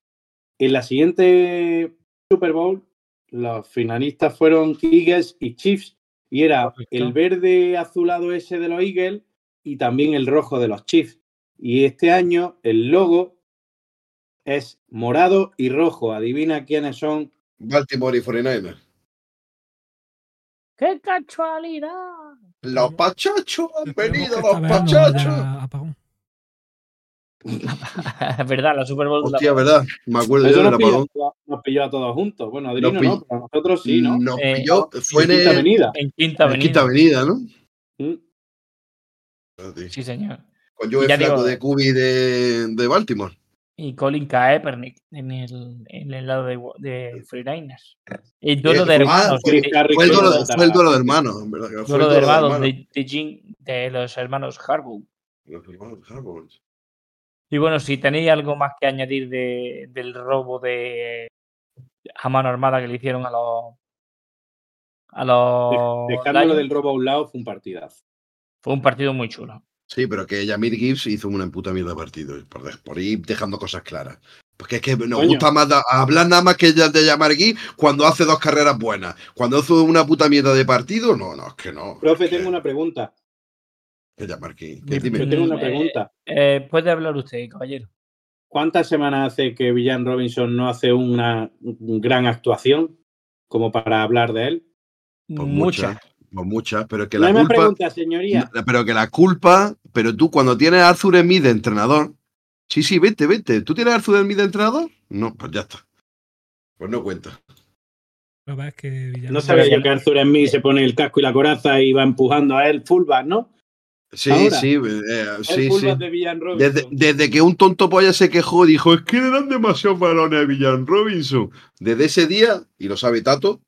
En la siguiente Super Bowl, los finalistas fueron Eagles y Chiefs, y era el verde azulado ese de los Eagles y también el rojo de los Chiefs. Y este año el logo es morado y rojo. Adivina quiénes son Baltimore y 49 ¡Qué casualidad! Los pachachos, han venido los pachachos. Es verdad, la Super Bowl. Hostia, ¿verdad? Me acuerdo Eso yo del nos pilló, apagón. nos pilló a todos juntos. Bueno, Adriano Nos no, pill- pero nosotros sí, ¿no? Nos Eh, pilló, fue en, En Quinta Avenida. En Quinta en Avenida. Quinta Avenida, ¿no? Mm. Sí, señor. Con Joe Flaco digo- de Cubi de, de Baltimore. Y Colin Kaepernick en el, en el lado de, de 49ers. El duelo de Eh, hermanos. ah, Chris de- Harris Fue el duelo, el duelo de hermanos. en verdad, fue el duelo de hermanos hermanos. de, de Jim- de los hermanos Harbaugh. Los hermanos Harbaugh. Y bueno, si tenéis algo más que añadir de, del robo de a mano armada que le hicieron a los a los Dejándolo Lions, del robo a un lado fue un partidazo. fue un partido muy chulo. Sí, pero que Yamir Gibbs hizo una puta mierda de partido. Por, de- por ir dejando cosas claras. Porque es que nos Coño. gusta más da- hablar nada más que de Yamir Gibbs cuando hace dos carreras buenas. Cuando hace una puta mierda de partido, no, no, es que no. Profe, es que- tengo una pregunta. que Yamir Gibbs, que Dime. dime. Yo tengo una eh, pregunta. Eh, puede hablar usted, caballero. ¿Cuántas semanas hace que Villan Robinson no hace una gran actuación como para hablar de él? Pues Muchas. muchas. Pues muchas, pero que no la hay más culpa. preguntas, señoría. No, Pero que la culpa, pero tú cuando tienes a Arthur Smith de entrenador, sí, sí, vete, vete. ¿Tú tienes a Arthur Smith de entrenador? No, pues ya está. Pues no cuenta. Es que No sabía yo que Arthur Smith se pone el casco y la coraza y va empujando a él fullback, ¿no? Sí, Ahora. sí, eh, sí, sí. de. Desde, desde que un tonto polla se quejó y dijo, es que le dan demasiados balones a Villan Robinson. Desde ese día, y lo sabe Tato,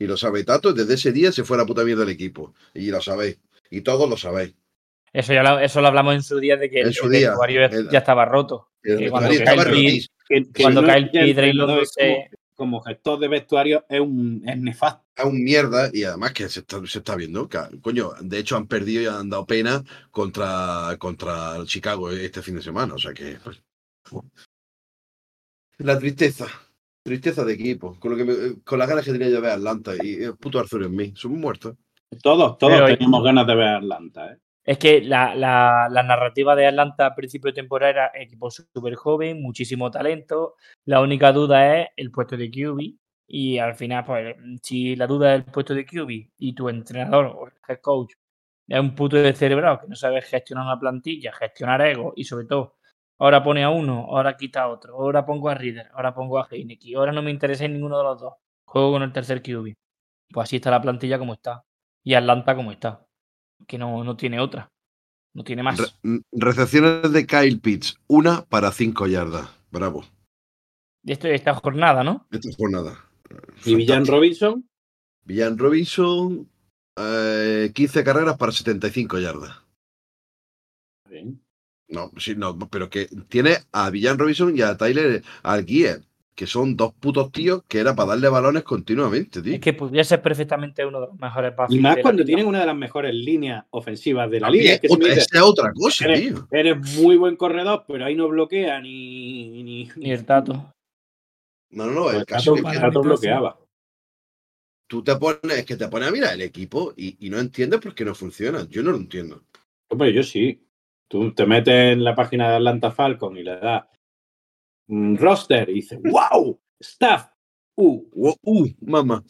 y lo sabe Tato, desde ese día se fue a la puta mierda del equipo. Y lo sabéis. Y todos lo sabéis. Eso ya lo, eso lo hablamos en su día de que En el, su el día, vestuario el- ya estaba roto. El cuando estaba que Cuando no cae el haya Pedro y los entrenador dos se- como, como gestor de vestuario es un es nefasto. es un mierda y además que se está, se está viendo. que, coño, de hecho han perdido y han dado pena contra, contra el Chicago este fin de semana. O sea que. pues, la tristeza. Tristeza de equipo. Con, lo que me- con las ganas que tenía yo de ver a Atlanta y el puto Arthur en mí. Son muertos. Todos, todos Pero- teníamos ganas de ver a Atlanta. ¿eh? Es que la, la- la narrativa de Atlanta a principio de temporada era equipo súper joven, muchísimo talento. La única duda es el puesto de QB. Y al final, pues, si la duda es el puesto de QB y tu entrenador o el head coach es un puto de cerebrado que no sabe gestionar una plantilla, gestionar ego y sobre todo, ahora pone a uno, ahora quita a otro, ahora pongo a Reader, ahora pongo a Heineken, ahora no me interesa en ninguno de los dos. Juego con el tercer QB. Pues así está la plantilla como está. Y Atlanta como está. Que no, no tiene otra. No tiene más. Re- mm, recepciones de Kyle Pitts. Una para cinco yardas. Bravo. Esto, esta jornada, ¿no? Esta jornada. Y Villan. Robinson, Villan Robinson. eh, 15 carreras para 75 yardas. bien. No, sí, no, pero que tiene a Villan Robinson y a Tyler Algier, que son dos putos tíos que era para darle balones continuamente, tío. Es que podría ser perfectamente uno de los mejores backs y más cuando tienen una de las mejores líneas ofensivas de la También, liga. Es que otra- es otra cosa, eres, tío. eres muy buen corredor, pero ahí no bloquea ni. ni, Ni el tato. No, no, no, el el caso Tato- es que el Tato bloqueaba. tú te pones, es que te pones a mirar el equipo y, y no entiendes por qué no funciona. Yo no lo entiendo. Hombre, yo sí. Tú te metes en la página de Atlanta Falcon y le das un roster y dices, ¡Wow! ¡Staff! ¡Uh! Uh, uh, mamá.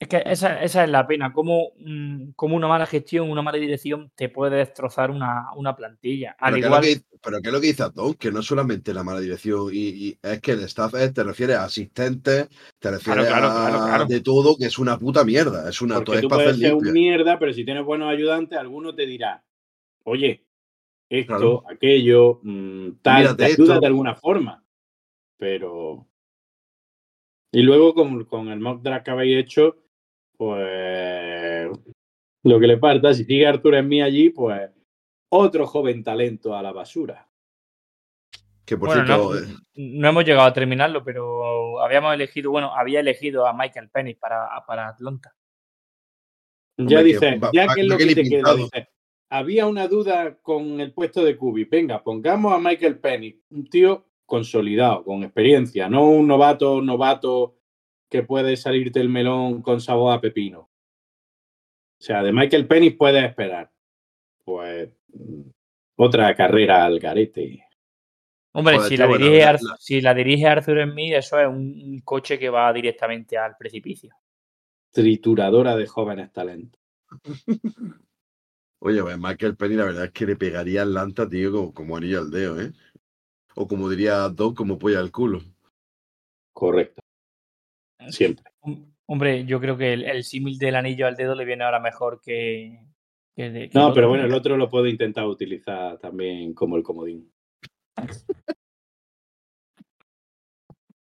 Es que esa, esa es la pena. Como, mm, como una mala gestión, una mala dirección te puede destrozar una, una plantilla. Al Pero, ¿qué es lo igual, que, pero ¿qué es lo que dice Atón? Que no solamente la mala dirección, y, y es que el staff es, te refiere a asistentes, te refiere claro, a claro, claro. de todo, que es una puta mierda. Es una todo Porque tú puedes ser un mierda, pero si tienes buenos ayudantes, alguno te dirá, oye, esto, Claro. aquello, mm, tal, Mírate te ayuda esto. de alguna forma. Pero. Y luego con, con el mock draft que habéis hecho, pues. Lo que le falta, si sigue Arturo en mí allí, pues. Otro joven talento a la basura. Que por bueno, cierto, no, eh, no hemos llegado a terminarlo, pero habíamos elegido, bueno, había elegido a Michael Penny para, para Atlanta. Ya dice, ya que es lo que te queda, dice, había una duda con el puesto de Kubi. Venga, pongamos a Michael Penny, un tío consolidado, con experiencia, no un novato, novato que puede salirte el melón con sabor a pepino. O sea, de Michael Penny puedes esperar. Pues mm, otra carrera al garete. Hombre, Joder, si, la bueno, dirige la- Ar- la- si la dirige Arthur Smith, eso es un, un coche que va directamente al precipicio. Trituradora de jóvenes talentos. Oye, pues Michael Penny, la verdad es que le pegaría a Atlanta, tío, como, como anillo al dedo, ¿eh? O como diría Don, como polla al culo. Correcto. Siempre. Hom- Hombre, yo creo que el, el símil del anillo al dedo le viene ahora mejor que. que de- que No, pero bueno, el otro lo puedo intentar utilizar también como el comodín.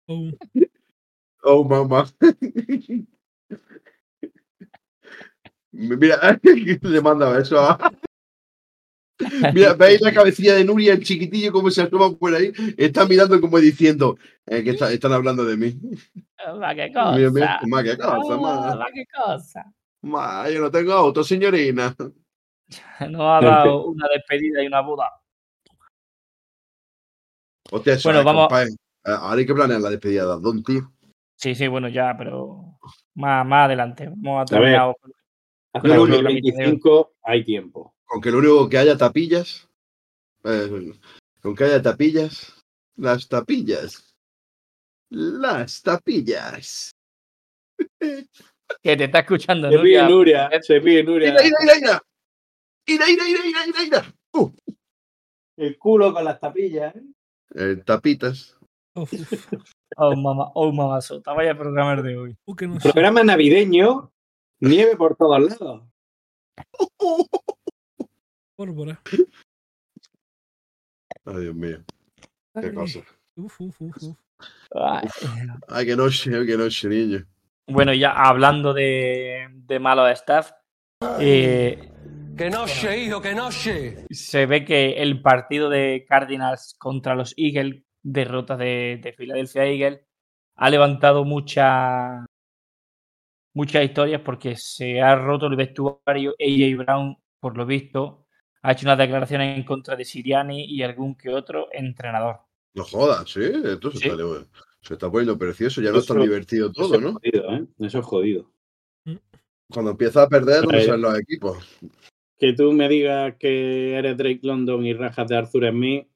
Oh, Oh, mamá. Mira, le manda eso a... Mira, veis la cabecilla de Nuria, el chiquitillo, cómo se asoma por ahí. Está mirando como diciendo eh, que está- están hablando de mí. Va, qué Mira, mira, cosa. ma, qué cosa, ma. qué cosa. Ma, yo no tengo auto, señorina. Nos ha dado una despedida y una boda. Hostia, eso Bueno, es, vamos- compadre. Eh, Ahora hay que planear la despedida de Don, tío. Sí, sí, bueno, ya, pero más, más adelante. Vamos a terminar. Hasta el claro. 2025 hay tiempo. Con que lo único que haya tapillas. eh, con que haya tapillas. Las tapillas. Las tapillas. Que te está escuchando, Se pide Nuria. Nuria, se pide Nuria. ¡Ira, ira, ira, ira! ¡Ira, ira, ira, ira, ira, ira! Uh, El culo con las tapillas. ¿eh? eh, tapitas. uf. Oh, mamá, oh, mamá sota. Vaya programa de hoy. Uh, que no sé. Programa navideño, nieve por todos lados. Pólvora. Ay, Dios mío. Qué Ay, cosa. Uf, uf, uf, uf. Ay. Ay, qué noche, ay, qué noche, niño. Bueno, ya hablando de, de malos staff, eh, Que noche, hijo, que noche. se ve que el partido de Cardinals contra los Eagles, derrota de, de Philadelphia Eagles, ha levantado mucha, muchas historias porque se ha roto el vestuario. AJ Brown, por lo visto, ha hecho unas declaraciones en contra de Siriani y algún que otro entrenador. No jodas, sí. Esto se, Sí. Está, se está poniendo precioso. Ya no es tan Eso- divertido Eso todo, es ¿no? jodido, ¿eh? Eso es jodido. Cuando empieza a perder, ¿dónde Ay. salen los equipos? Que tú me digas que eres Drake London y rajas de Arthur Smith,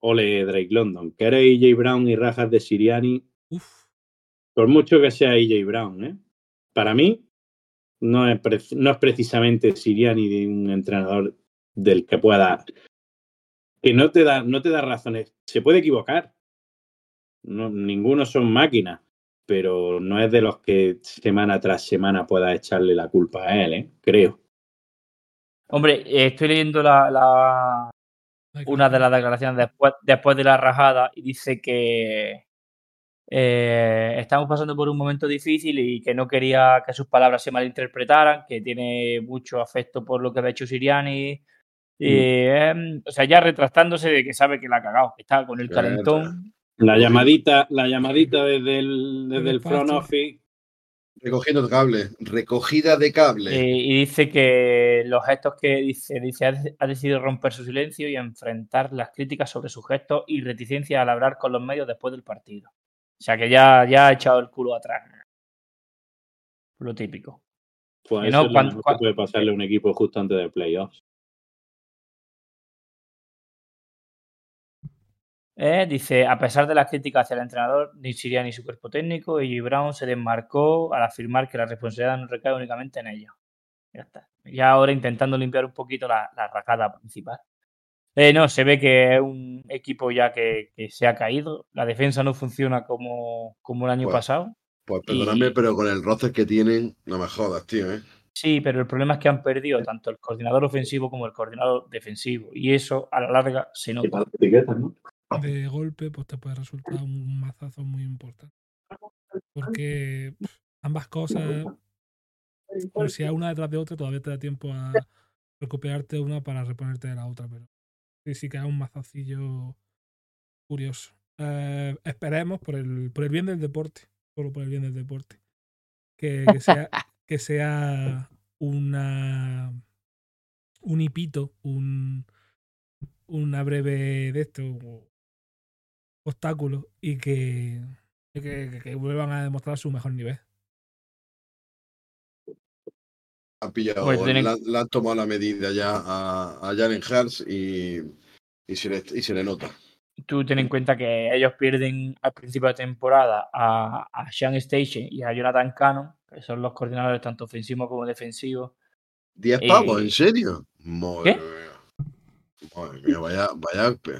ole Drake London. Que eres AJ Brown y rajas de Siriani, Uf. por mucho que sea AJ Brown, ¿eh? Para mí, no es, pre- no es precisamente Siriani de un entrenador del que pueda. Que no te da, no te da razones. Se puede equivocar. No, ninguno son máquinas, pero no es de los que semana tras semana pueda echarle la culpa a él, ¿eh? Creo. Hombre, estoy leyendo la, una de las declaraciones después, después de la rajada y dice que eh, estamos pasando por un momento difícil y que no quería que sus palabras se malinterpretaran, que tiene mucho afecto por lo que ha hecho Siriani. Y, em, o sea, ya retractándose de que sabe que la ha cagado, que está con el Verdad. calentón. La llamadita, la llamadita desde el, desde el front office. Recogiendo de cable. Recogida de cable. eh, y dice que los gestos que dice, dice ha, ha decidido romper su silencio y enfrentar las críticas sobre sus gestos y reticencia al hablar con los medios después del partido. O sea que ya, ya ha echado el culo atrás. Lo típico. Pues eso no, es lo que puede pasarle a un equipo justo antes de playoffs. Eh, dice, a pesar de las críticas hacia el entrenador, ni Siriani ni su cuerpo técnico, y Brown se desmarcó al afirmar que la responsabilidad no recae únicamente en ellos. Ya está. Ya ahora intentando limpiar un poquito la, la racada principal. Eh, no, se ve que es un equipo ya que, que se ha caído. La defensa no funciona como, como el año Bueno. pasado. Pues perdóname, y- pero con el roster que tienen, no me jodas, tío, ¿eh? Sí, pero el problema es que han perdido tanto el coordinador ofensivo como el coordinador defensivo. Y eso a la larga se nota. de golpe, pues te puede resultar un mazazo muy importante. Porque ambas cosas, por si hay una detrás de otra, todavía te da tiempo a recuperarte una para reponerte de la otra. Pero sí, sí que es un mazacillo curioso. Eh, esperemos por el, por el bien del deporte, solo por el bien del deporte, que, que sea, que sea una un hipito, un, una breve de esto, o obstáculo, y que, y que, que- que vuelvan a demostrar su mejor nivel. Han pillado, Pues tienen- le, han- le han tomado la medida ya a, a Jalen Hurts y, y, se le, y se le nota. tú ten en cuenta que ellos pierden al principio de temporada a, a Sean Station y a Jonathan Cannon, que son los coordinadores tanto ofensivos como defensivos. 10 pavos, Eh, ¿en serio? Madre ¿qué? mía. Madre mía, vaya, vaya. pe-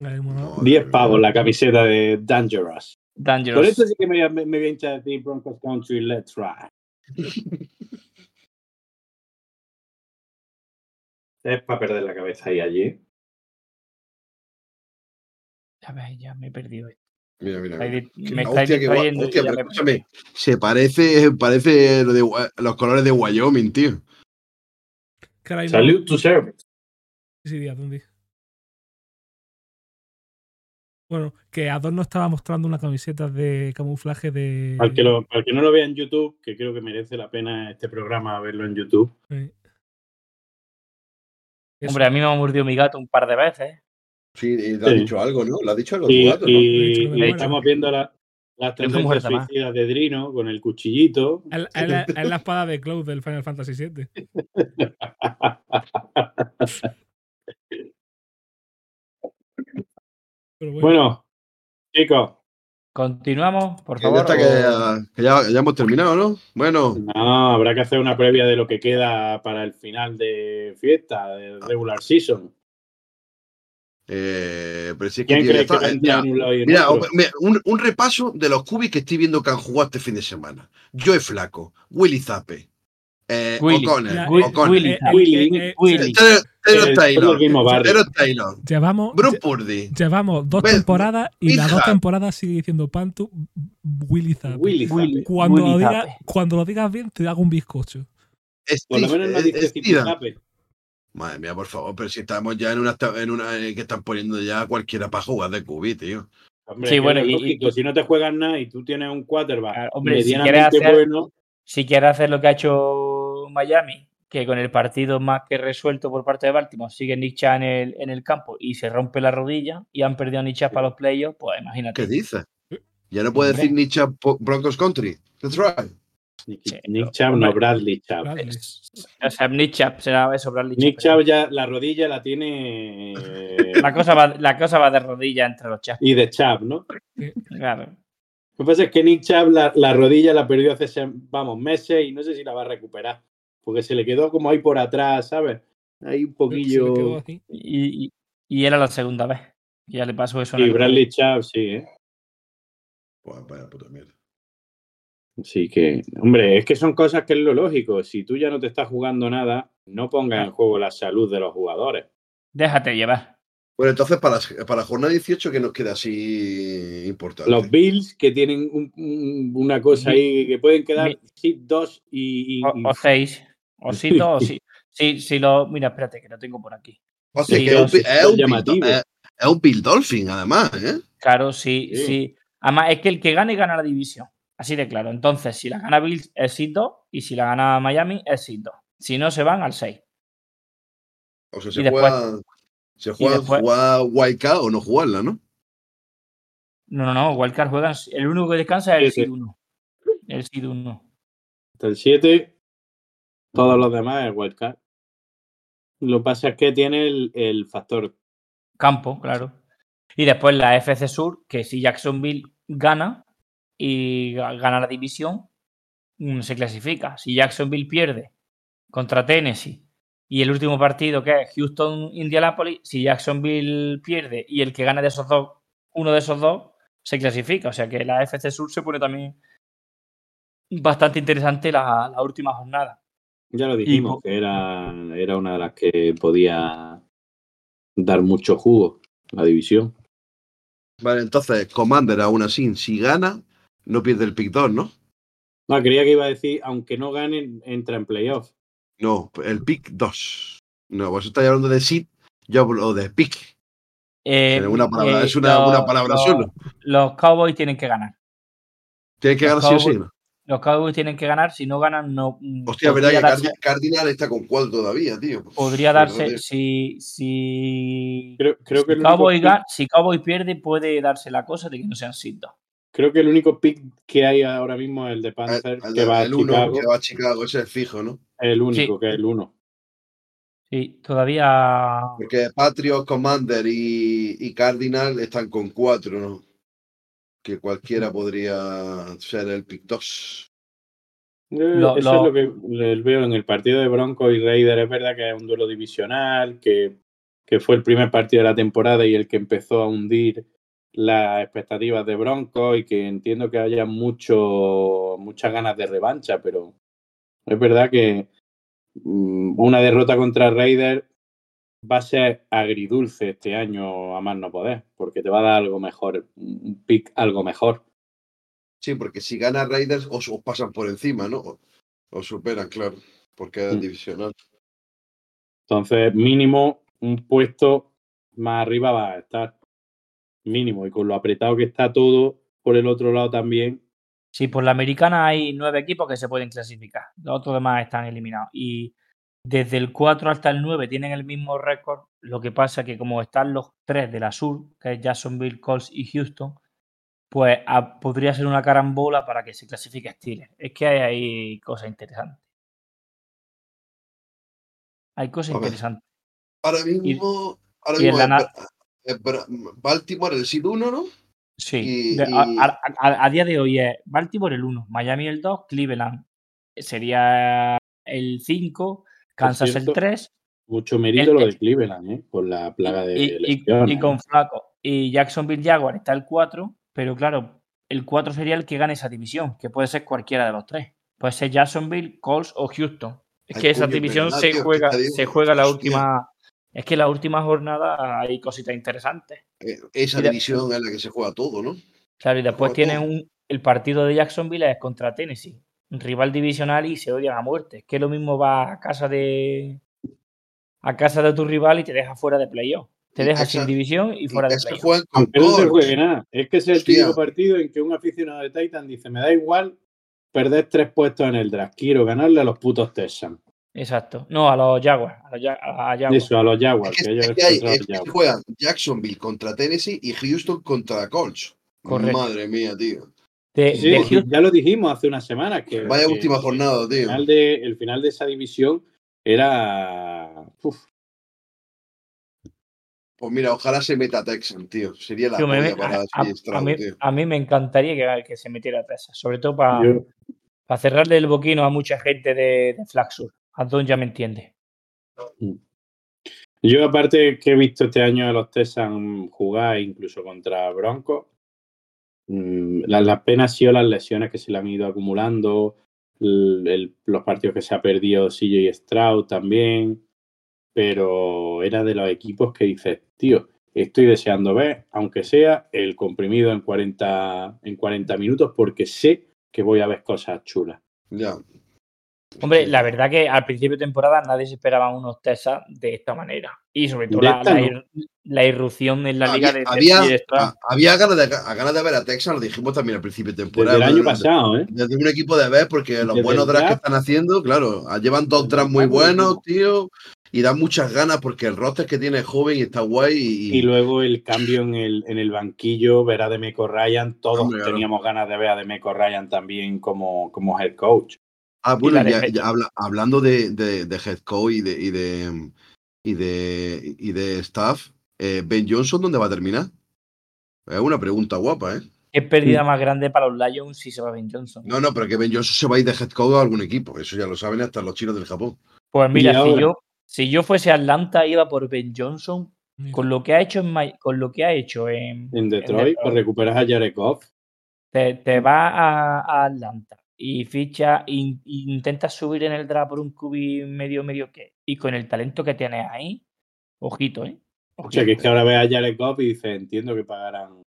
Ahí, bueno, madre 10 mía. pavos la camiseta de Dangerous. Por Dangerous. esto sí que me, me, me voy a hinchar a decir Broncos Country, let's ride. es para perder la cabeza ahí allí. A ver, ya me he perdido. Mira, mira, mira. Me hostia, estáis qué guay- distrayendo y hostia, ya pero me- escúchame, se parece, parece lo de Gua- los colores de Wyoming, tío. mismo- Salute to service. Sí, sí, Díaz, ¿dónde? Bueno, que Adorno estaba mostrando una camiseta de camuflaje de. Al que, lo, al que no lo vea en YouTube, que creo que merece la pena este programa verlo en YouTube. Sí. Eso. Hombre, a mí me ha mordido mi gato un par de veces. Sí, y le ha Sí. dicho algo, ¿no? Le ha dicho algo Y, tu gato, ¿no? y- y estamos viendo la- las tendencias suicidas de Drino con el cuchillito. Es, la, es la espada de Cloud del Final Fantasy VII. Pero bueno, bueno, chicos, Continuamos, por Que ya favor. está, que ya, que ya- ya hemos terminado, ¿no? Bueno, no, habrá que hacer una previa de lo que queda para el final de fiesta, de regular season. eh, pero si es que, ¿Quién tío, que está, vendrá mira, un Mira, repaso de los cubis que estoy viendo que han jugado este fin de semana. Joe Flaco, Willy Zappe, eh, Willy. O'Connell, Willy, Willy, eh, Willy. Taylor, Taylor Taylor. Taylor Taylor, llevamos, Purdy, dos temporadas y las dos temporadas sigue diciendo Pantu Willy Zappe. Willy, Willy. Zappe. Cuando, Willy lo diga- Zappe. cuando lo digas bien, te hago un bizcocho. Por lo Steve, menos no dice. Madre mía, por favor, pero si estamos ya en una, en una eh, que están poniendo ya a cualquiera para jugar de cubi, tío. Hombre, Sí, bueno, y- lógico, y- si no te juegas nada y tú tienes un quarterback hombre, si medianamente quieres hacer- bueno, Si quiere hacer lo que ha hecho Miami, que con el partido más que resuelto por parte de Baltimore sigue Nick Chubb en el, en el campo y se rompe la rodilla y han perdido a Nick Chubb para los playoffs, pues imagínate. ¿Qué dices? Ya no puede decir ni Chap Broncos Country. That's right. Nick, Sí, Nick no, Chubb, no Bradley Chubb. O sea, Nick Chubb será eso, Bradley Nick Chubb, Chubb ya la rodilla la tiene eh, La cosa, va, la cosa va de rodilla entre los Chubb. y de Chubb, ¿no? Claro. Lo que pasa es que Nick Chubb la, la rodilla la perdió hace, vamos, meses y no sé si la va a recuperar. Porque se le quedó como ahí por atrás, ¿sabes? Ahí un poquillo. así. Y, y, y era la segunda vez. Ya le pasó eso. Y Bradley Chubb, sí, ¿eh? Pues vaya puta mierda. Sí que, hombre, es que son cosas que es lo lógico. Si tú ya no te estás jugando nada, no pongas en juego la salud de los jugadores. Déjate llevar. Bueno, entonces para, para la jornada 18, que nos queda así importante? Los Bills que tienen un- un- una cosa ahí que pueden quedar sí, dos y, y- O, y- o seis. O sí, dos, o sí. Sí, lo. Mira, espérate, que lo tengo por aquí. O sea, Sí, que es es un Bill, llamativos. es- es un Bill Dolphin, además, ¿eh? Claro, sí, Sí. sí. Además, es que el que gane gana la división. Así de claro. Entonces, si la gana Bills es 2 y si la gana Miami es 2. Si no, se van al 6. O sea, Y se después- juega, se juega después- jugar Wild Card o no jugarla, ¿no? No, no, no. Wildcard juegan. El único que descansa es el seed 1. El seed 1. hasta el 7, todos los demás es wildcard. Lo que pasa es que tiene el, factor. Campo, claro. Y después la FC Sur, que si Jacksonville gana y ga- gana la división, mm, se clasifica. Si Jacksonville pierde contra Tennessee y el último partido que es Houston-Indianapolis, si Jacksonville pierde y el que gane de esos dos, uno de esos dos, se clasifica. O sea que la FC Sur se pone también bastante interesante la última jornada. Ya lo dijimos, que era, era una de las que podía dar mucho jugo la división. Vale, entonces, Commander aún así, si gana, no pierde el pick 2, ¿no? No, creía que iba a decir, aunque no ganen, entra en playoff. No, el pick 2. No, vos estáis hablando de seed, yo hablo de pick. Eh, Es una palabra, eh, es una, los- una palabra los- solo. Los Cowboys tienen que ganar. Tienes que los ganar sí o sí. Los Cowboys tienen que ganar. Si no ganan, no. mm, Hostia, verdad que darse, Cardinal está con cuál todavía, tío. podría darse si, si, Creo, creo, que si, Cowboy si pierde, puede darse la cosa de que no sean dos. creo que el único pick que hay ahora mismo es el de El, Panther, el que va el uno Chicago. que va a Chicago, ese es fijo, ¿no? Es el único Sí. que es el uno. Sí, todavía. Porque Patriot, Commander y, y Cardinal están con cuatro, ¿no? Que cualquiera podría ser el pick 2. Eh, Lo- Eso lo- es lo que veo en el partido de Broncos y Raiders. Es verdad que es un duelo divisional, que, que fue el primer partido de la temporada y el que empezó a hundir las expectativas de Broncos y que entiendo que haya mucho, muchas ganas de revancha, pero es verdad que mm, una derrota contra Raiders va a ser agridulce este año a más no poder, porque te va a dar algo mejor, un pick algo mejor. Sí, porque si gana Raiders os, os pasan por encima, ¿no? O- Os superan, claro, porque es Mm. divisional. Entonces, mínimo un puesto más arriba va a estar. Mínimo. Y con lo apretado que está todo por el otro lado también. Sí, por la americana hay nueve equipos que se pueden clasificar. Los otros demás están eliminados. Y desde el 4 hasta el 9 tienen el mismo récord. Lo que pasa que como están los tres de la sur, que es Jacksonville, Colts y Houston, pues ah, podría ser una carambola para que se clasifique Steelers. Es que hay ahí cosas interesantes. Hay cosas A interesantes. Ahora mismo, ahora y mismo es Baltimore el SID 1, ¿no? Sí. Y- De- a, y- a- a- a día de hoy es Baltimore el 1, Miami el 2, Cleveland sería el 5, Kansas cierto, el 3 Mucho mérito El- lo de el- Cleveland, ¿eh? Con la plaga de y, y- lesiones. y con Flaco. Y Jacksonville Jaguar está el 4, pero claro, el 4 sería el que gane esa división, que puede ser cualquiera de los tres. Puede ser Jacksonville, Colts o Houston. Es Ay, que esa división verdad, se juega, se juega la última. Es que la última jornada hay cositas interesantes. Eh, Esa de- división es la que se juega todo, ¿no? Claro, y después tienen un, el partido de Jacksonville es contra Tennessee, rival divisional y se odian a muerte. Es que lo mismo va a casa de a casa de tu rival y te deja fuera de playoff. Te deja esa- sin división y fuera de es que playoff. no se juegue nada. Es que ese es el Hostia. típico partido en que un aficionado de Titan dice: Me da igual perder tres puestos en el draft. Quiero ganarle a los putos Texans. Exacto. No, a los Jaguars. A los, Ja- a Jaguars. Eso, a los Jaguars. Es que, que ellos es que hay- es juegan Jacksonville contra Tennessee y Houston contra Colts. Correcto. Madre mía, tío. De, Sí, de sí, Houston- ya lo dijimos hace unas semanas. Que, Vaya que última jornada, el tío. final, de, el final de esa división era. uf, Pues mira, ojalá se meta Texan, tío. Sería la me- para a, mí, tío. a mí me encantaría que, que se metiera a Texas, sobre todo para yo- cerrarle el boquino a mucha gente de, de Flaxur. A Don ya me entiende. Yo, aparte que he visto este año a los Texans jugar incluso contra Broncos, la, la pena ha sido las lesiones que se le han ido acumulando, los partidos que se ha perdido CJ Stroud también, pero era de los equipos que dices, tío, estoy deseando ver, aunque sea el comprimido en 40, en 40 minutos, porque sé que voy a ver cosas chulas. Ya. Hombre, la verdad que al principio de temporada nadie se esperaba unos Texas de esta manera. Y sobre todo De la, la no. ir- la irrupción en la había, liga de, de había, a- había ganas, de, a ganas de ver a Texas, lo dijimos también al principio de Desde temporada. el año Desde- pasado, ¿eh? Desde un equipo de ver, porque los Desde buenos drafts que están haciendo, claro, ah, llevan dos Desde drafts muy buenos, tío, y dan muchas ganas porque el roster que tiene es joven y está guay. Y, Y luego el cambio en el, en el banquillo, ver a Demeco Ryan, todos Hombre, claro. teníamos ganas de ver a Demeco Ryan también como, como head coach. Ah, bueno, ya- defe- ya habla- hablando de, de, de head coach y de, y de, y de, y de staff, eh, Ben Johnson, ¿dónde va a terminar? Es una pregunta guapa, ¿eh? Qué pérdida más grande para los Lions si se va Ben Johnson. No, no, pero que Ben Johnson se va a ir de head coach a algún equipo. Eso ya lo saben hasta los chinos del Japón. Pues mira, si ahora- yo, si yo fuese Atlanta, iba por Ben Johnson. Mira, Con lo que ha hecho en, con lo que ha hecho en, En Detroit, pues recuperas a Jared Goff. te, te vas a, a Atlanta y ficha in- intentas subir en el draft por un cubi medio medio que y con el talento que tienes ahí, ojito, ¿eh? O sea, que es que ahora ves a Jared Goff y dices, entiendo que pagarán,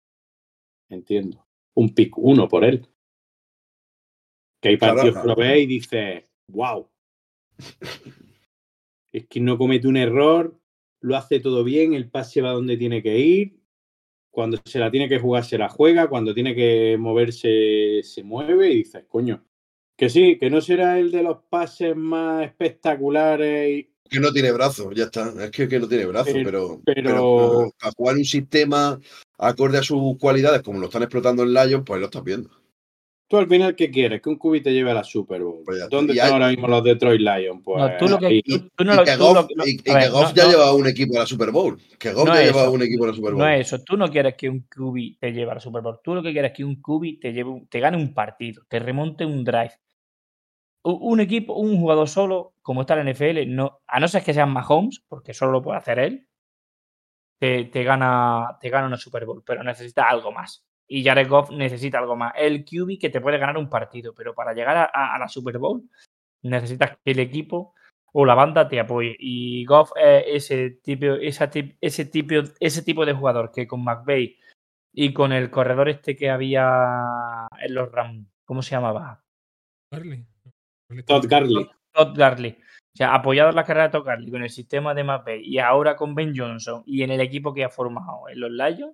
entiendo, un pick uno por él. Que hay Claro, partidos que lo ves y dices, wow. Es que no comete un error, lo hace todo bien, el pase va donde tiene que ir, cuando se la tiene que jugar se la juega, cuando tiene que moverse se mueve y dices, coño, que sí, que no será el de los pases más espectaculares Que no tiene brazos, ya está. Es que, que no tiene brazos, Pero- pero, pero- a jugar un sistema acorde a sus cualidades, como lo están explotando en Lions, pues lo estás viendo. Tú al final, ¿qué quieres? Que un cubi te lleve a la Super Bowl. Pues. ¿Dónde están hay- ahora mismo los Detroit Lions? Pues, No, tú lo que-. Y, tú- tú no y lo- que Goff, lo- y- y a ver, que Goff no- ya no- lleva un equipo a la Super Bowl. Que Goff No ya es lleva eso. un equipo a la Super Bowl. No es eso. Tú no quieres que un QB te lleve a la Super Bowl. Tú lo que quieres es que un QB te, lleve, un- te gane un partido, te remonte un drive. Un equipo, un jugador solo, como está la NFL, no, a no ser que sean Mahomes, porque solo lo puede hacer él, te, te gana, te gana una Super Bowl, pero necesita algo más. Y Jared Goff necesita algo más. El QB que te puede ganar un partido, pero para llegar a, a- a la Super Bowl necesitas que el equipo o la banda te apoye. Y Goff es ese tipo, esa tip- ese tipo, ese tipo de jugador que con McVeigh y con el corredor este que había en los Rams, ¿cómo se llamaba? Barley. Todd Garley. Todd Garley. O sea, apoyado en la carrera de Todd Garley con el sistema de McVeigh y ahora con Ben Johnson y en el equipo que ha formado en los Lions,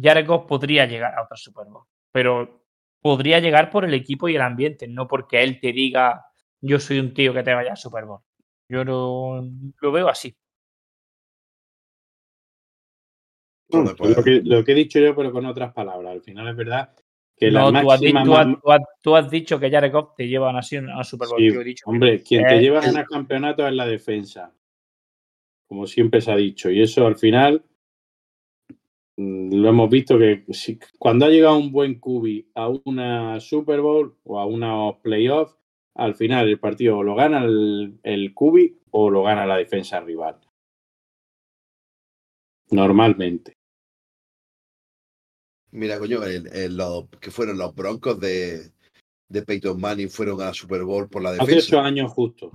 Jared Goff podría llegar a otra Super Bowl. Pero podría llegar por el equipo y el ambiente, no porque él te diga yo soy un tío que te vaya a Super Bowl. Yo no lo veo así. Joder, pues, Lo que, lo que he dicho yo, pero con otras palabras. Al final es verdad que la tú, has, máxima... tú has- tú has- tú has dicho que Jared Goff te lleva a una, Super Bowl. Sí, Yo he dicho que hombre, quien te Eh, lleva a ganar campeonatos es la defensa. Como siempre se ha dicho. Y eso al final mm, lo hemos visto que si- cuando ha llegado un buen cubi a una Super Bowl o a unos playoffs, al final el partido lo gana el, el cubi o lo gana la defensa rival. Normalmente. Mira, coño, el- el- los, que fueron los broncos de, de Peyton Manning fueron a Super Bowl por la Hace ocho defensa. años justo.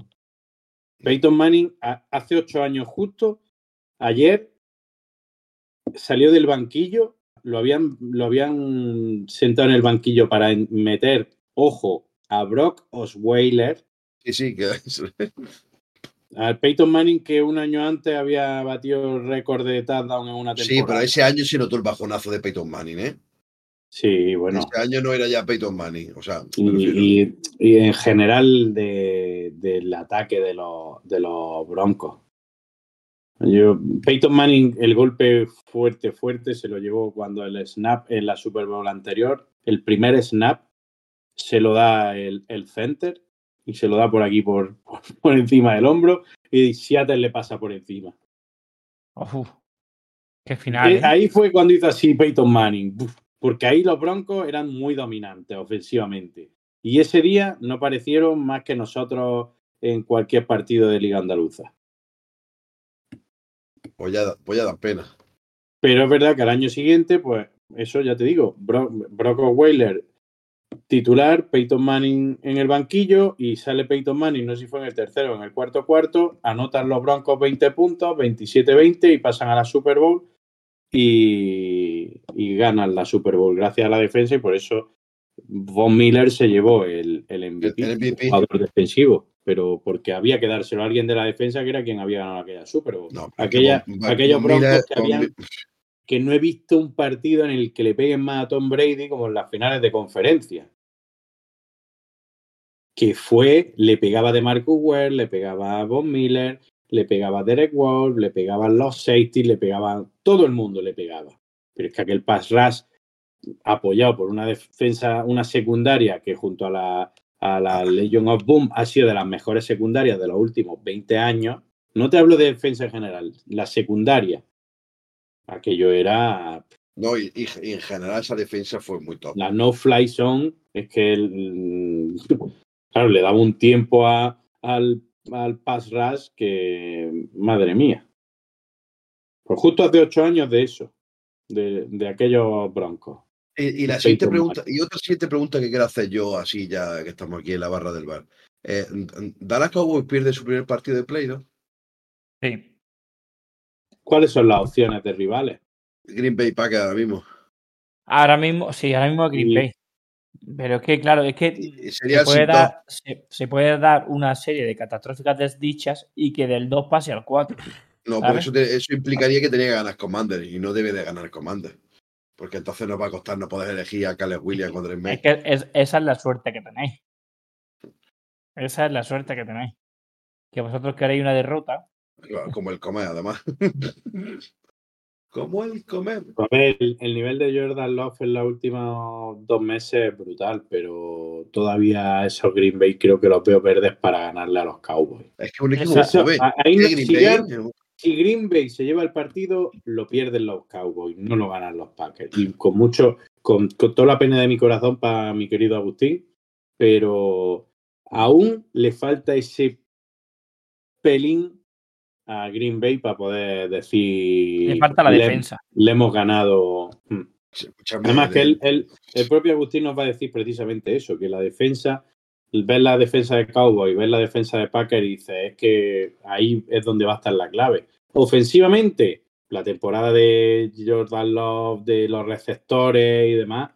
Peyton Manning, hace ocho años justo, ayer salió del banquillo, lo habían, lo habían sentado en el banquillo para meter, ojo, a Brock Osweiler, Sí, sí, que al Peyton Manning que un año antes había batido el récord de touchdown en una temporada. sí, pero ese año se notó el bajonazo de Peyton Manning, ¿eh? Sí, bueno. Ese año no era ya Peyton Manning, o sea, y en general de- del ataque de los, de los Broncos. Yo, Peyton Manning, el golpe fuerte, fuerte, se lo llevó cuando el snap en la Super Bowl anterior, el primer snap, se lo da el, el center y se lo da por aquí, por, por encima del hombro, y Seattle le pasa por encima. Uf, qué final. Eh, ¿eh? Ahí fue cuando hizo así Peyton Manning, porque ahí los Broncos eran muy dominantes ofensivamente. Y ese día no parecieron más que nosotros en cualquier partido de Liga Andaluza. Pues ya, pues ya da pena. Pero es verdad que al año siguiente, pues eso ya te digo, Bro Brock Osweiler titular, Peyton Manning en el banquillo y sale Peyton Manning, no sé si fue en el tercero o en el cuarto cuarto, anotan los Broncos 20 puntos, 27-20 y pasan a la Super Bowl y, y ganan la Super Bowl gracias a la defensa y por eso Von Miller se llevó el, el MVP, El MVP. jugador defensivo, pero porque había que dárselo a alguien de la defensa que era quien había ganado aquella Super Bowl. No, Aquella- Von aquellos Broncos que habían que no he visto un partido en el que le peguen más a Tom Brady como en las finales de conferencia. Que fue, le pegaba de Marcus Ware, le pegaba a Von Miller, le pegaba a Derek Wolf, le pegaban los safety, le pegaban, todo el mundo le pegaba. Pero es que aquel pass rush apoyado por una defensa, una secundaria que junto a la, a la Legion of Boom ha sido de las mejores secundarias de los últimos 20 años. No te hablo de defensa en general, la secundaria. Aquello era No, y, y- y en general esa defensa fue muy top. la no-fly zone. Es que, el- claro, le daba un tiempo a- al, al pass rush que, madre mía. Pues justo hace ocho años de eso, de, de aquellos broncos. Y, y la siguiente pregunta, y otra siguiente pregunta que quiero hacer yo, así ya que estamos aquí en la barra del bar. Eh, ¿Dallas Cowboys pierde su primer partido de play, no? Sí. ¿Cuáles son las opciones de rivales? Green Bay Packers ahora mismo. Ahora mismo, sí, ahora mismo Green Y- Bay. Pero es que, claro, es que se puede, dar, se, se puede dar una serie de catastróficas desdichas y que del 2 pase al 4. No, ¿sabes? porque eso, te- eso implicaría que tenía que ganar Commander y no debe de ganar Commander. Porque entonces nos va a costar no poder elegir a Caleb Williams contra el Es May. que es- esa es la suerte que tenéis. Esa es la suerte que tenéis. Que vosotros queréis una derrota. Como el comer, además. Como el comer. A ver, el, el nivel de Jordan Love en los últimos dos meses es brutal, pero todavía esos Green Bay creo que los veo verdes para ganarle a los Cowboys. Es que un equipo Eso- joven. ahí no- Green si Bay, ya- Si Green Bay se lleva el partido, lo pierden los Cowboys, no lo ganan los Packers. Y con mucho, con, con toda la pena de mi corazón para mi querido Agustín, pero aún le falta ese pelín a Green Bay para poder decir Le falta la le- defensa. Le hemos ganado. Además que de- él, él- el propio Agustín nos va a decir precisamente eso, que la defensa, ver la defensa de Cowboy, ver la defensa de Packer y dice, es que ahí es donde va a estar la clave. Ofensivamente, la temporada de Jordan Love, de los receptores y demás,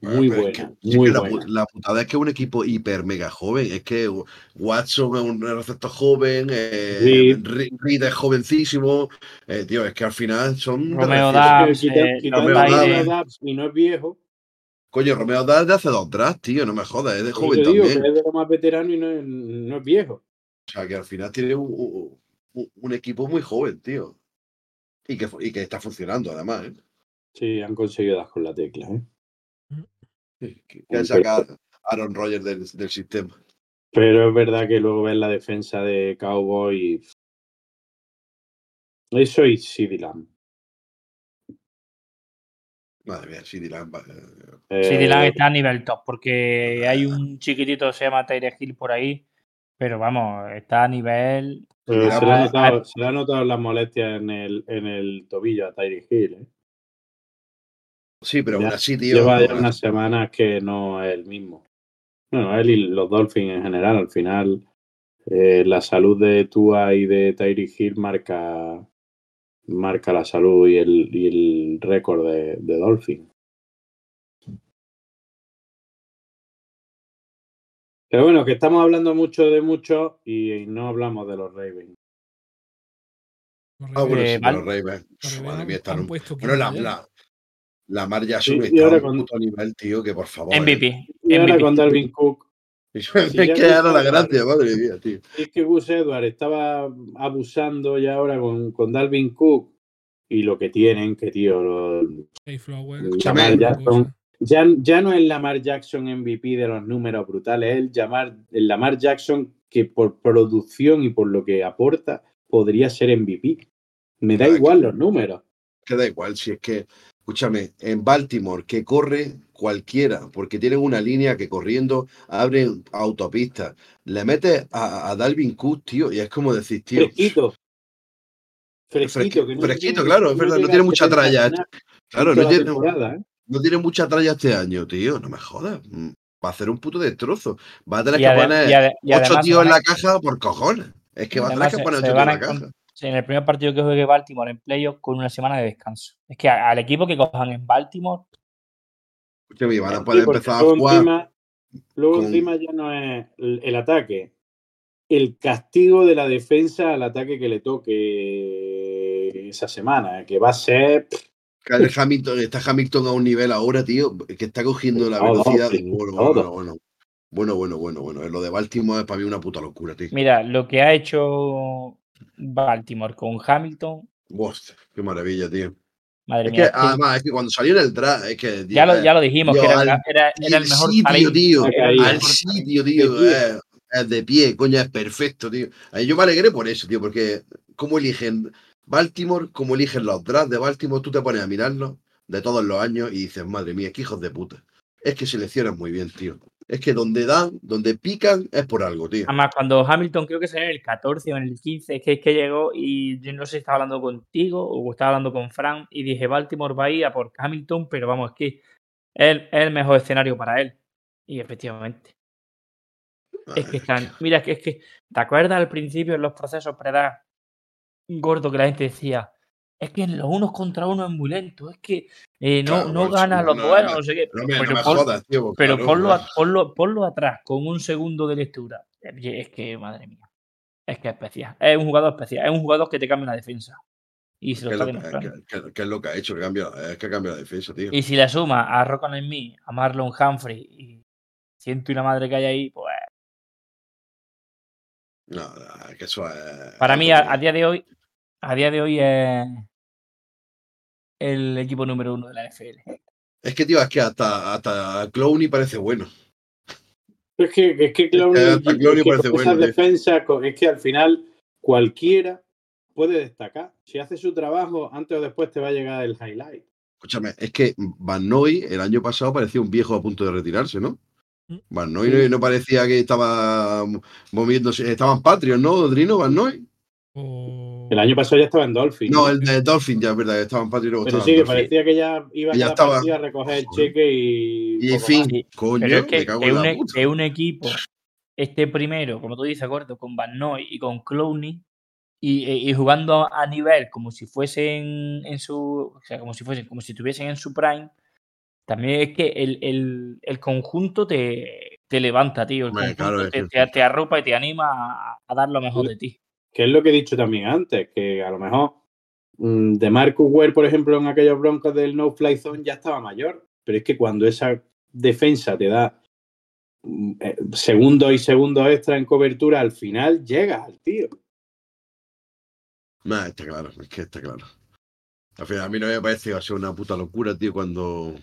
muy Pero es buena, que- si es muy que la, buena. la putada es que es un equipo hiper mega joven. Es que Watson es un receptor joven, eh, Sí. Re- Reed es jovencísimo. eh, tío, es que al final son. Romeo eh, y no es viejo, Coño, Romeo da de hace dos drafts, tío, no me jodas, es de joven digo también. que es de lo más veterano y no es, no es viejo. O sea, que al final tiene un, un- un equipo muy joven, tío. Y que, y que está funcionando, además. ¿eh? Sí, han conseguido dar con la tecla. ¿eh? Que, que sacar a Aaron Rodgers del, del sistema. Pero es verdad que luego ves la defensa de Cowboy y... Eso y CD Lamb. Madre mía, CD Lamb. Eh, Sí, Dylan está a nivel top, porque hay un chiquitito que se llama Tyre Hill por ahí, pero vamos, está a nivel. pero Dylan se, le ha notado, se le ha notado las molestias en el, en el tobillo a Tyree Hill. ¿eh? Sí, pero Ya- aún así, tío. Lleva ya no- unas semanas que no es el mismo. Bueno, él y los Dolphins en general, al final, eh, la salud de Tua y de Tyree Hill marca, marca la salud y el, y el récord de, de Dolphins. Pero bueno, que estamos hablando mucho de mucho y no hablamos de los Ravens. Ah, bueno, Eh, sí, Val- los Ravens. Madre mía, están un- puesto Bueno, la, ya. la, la Mar Jackson Sí, y está a ahora un con- puto nivel, tío, que por favor. MVP. Y ahora MVP. con Dalvin Cook, Es ya que no era la gracia, madre mía, tío. es que Gus Edwards estaba abusando ya ahora con, con Dalvin Cook y lo que tienen, que tío, lo- Hey, Flower, Escúchame, otra ya ya, ya no es Lamar Jackson MVP de los números brutales, es el, llamar, el Lamar Jackson que por producción y por lo que aporta podría ser MVP. Me da Ah, igual que- los números. Que da igual, si es que, escúchame, en Baltimore, que corre cualquiera, porque tienen una línea que corriendo abren autopistas. Le metes a, a Dalvin Cook, tío, y es como decir, tío. Fresquito. Fresquito, Fresqui- que no fresquito, tiene- claro, es verdad, no tiene mucha 70 tralla, snaps Claro, no tiene, ¿eh? no tiene mucha tralla este año, tío, no me jodas. Mm, Va a hacer un puto destrozo. Va a tener Y, que poner y ade- y ocho tíos en la caja por cojones. Es que va a tener que poner ocho tíos en la caja. En el primer partido que juegue Baltimore en playoff con una semana de descanso. Es que a- al equipo que cojan en Baltimore, Escúchame, van a poder empezar a luego jugar. Encima, luego con- encima ya no es el, el ataque. El castigo de la defensa al ataque que le toque esa semana, que va a ser. Hamilton, está Hamilton a un nivel ahora, tío, que está cogiendo la Todo, velocidad bueno, bueno, bueno. Bueno, bueno, bueno, bueno. Lo de Baltimore es para mí una puta locura, tío. mira, lo que ha hecho Baltimore con Hamilton, Hostia, qué maravilla, tío. madre Es mía. que además, es que cuando salió en el draft, es que. ya, lo, ya lo dijimos, que era, al- era- era el mejor sitio, tío. el Al sitio, De tío. pie. eh, es de pie, coña, es perfecto, tío. Yo me alegré por eso, tío, porque cómo eligen Baltimore, cómo eligen los drafts de Baltimore, tú te pones a mirarlos de todos los años y dices, madre mía, qué hijos de puta. Es que seleccionan muy bien, tío. Es que donde dan, donde pican, es por algo, tío. Además, cuando Hamilton creo que salió en el 14 o en el 15, es que, es que llegó y yo no sé si estaba hablando contigo o estaba hablando con Frank y dije Baltimore va a ir a por Hamilton, pero vamos, es que es, es el mejor escenario para él. Y efectivamente, es que están. Mira, es que, es que ¿te acuerdas al principio en los procesos pre gordo que la gente decía? Es que en los unos contra uno es muy lento, es que eh, no, Claro, no gana los duelos, no, sé qué. No pero pon- jodas, tío. pero claro, ponlo, a- ponlo, ponlo atrás con un segundo de lectura. Oye, Es que, madre mía. Es que es especial. Es un jugador especial. Es un jugador que te cambia la defensa. Y se lo ¿Qué es está lo, demostrando. que es lo que ha hecho? Que cambia, es que cambia la defensa, tío. Y si le suma a Rock en mí, a Marlon Humphrey y siento y la madre que hay ahí, pues No, no, es que eso es. para mí a, a día de hoy, a día de hoy es, el equipo número uno de la NFL. Es que, tío, es que hasta, hasta Clowney parece bueno. Es que, es que Clowney, Es que hasta Clowney es que parece bueno, es que al final cualquiera puede destacar. Si hace su trabajo, antes o después te va a llegar el highlight. Escúchame, es que Van Noy el año pasado parecía un viejo a punto de retirarse, ¿no? Mm. Van Noy Sí. no, parecía que estaba moviéndose. Estaban Patrios, ¿no, Drino? Van Noy. O... El año pasado ya estaba en Dolphin. No, el de Dolphin, ya es verdad, estaban Patrios y luego Pero sí, que parecía que ya iba a Ya estaba. a recoger el cheque y. Y en fin, más. Coño, Pero es que, me cago que en un, la e- puta. que un equipo esté primero, como tú dices, gordo, con Van Noy y con Clowney y, e- y jugando a nivel como si fuesen en su. O sea, como si fuesen, como si estuviesen en su prime. También es que el, el- el conjunto te, te levanta, tío. El conjunto claro, es te, te- te arropa y te anima a, a dar lo mejor de ti. Que es lo que he dicho también antes, que a lo mejor mm, de Marcus Ware, por ejemplo, en aquellos broncos del No Fly Zone ya estaba mayor. Pero es que cuando esa defensa te da mm, eh, segundos y segundos extra en cobertura, al final llegas al tío. Nah, está claro, es que está claro. Al final, a mí no me parece va a ser una puta locura, tío, cuando.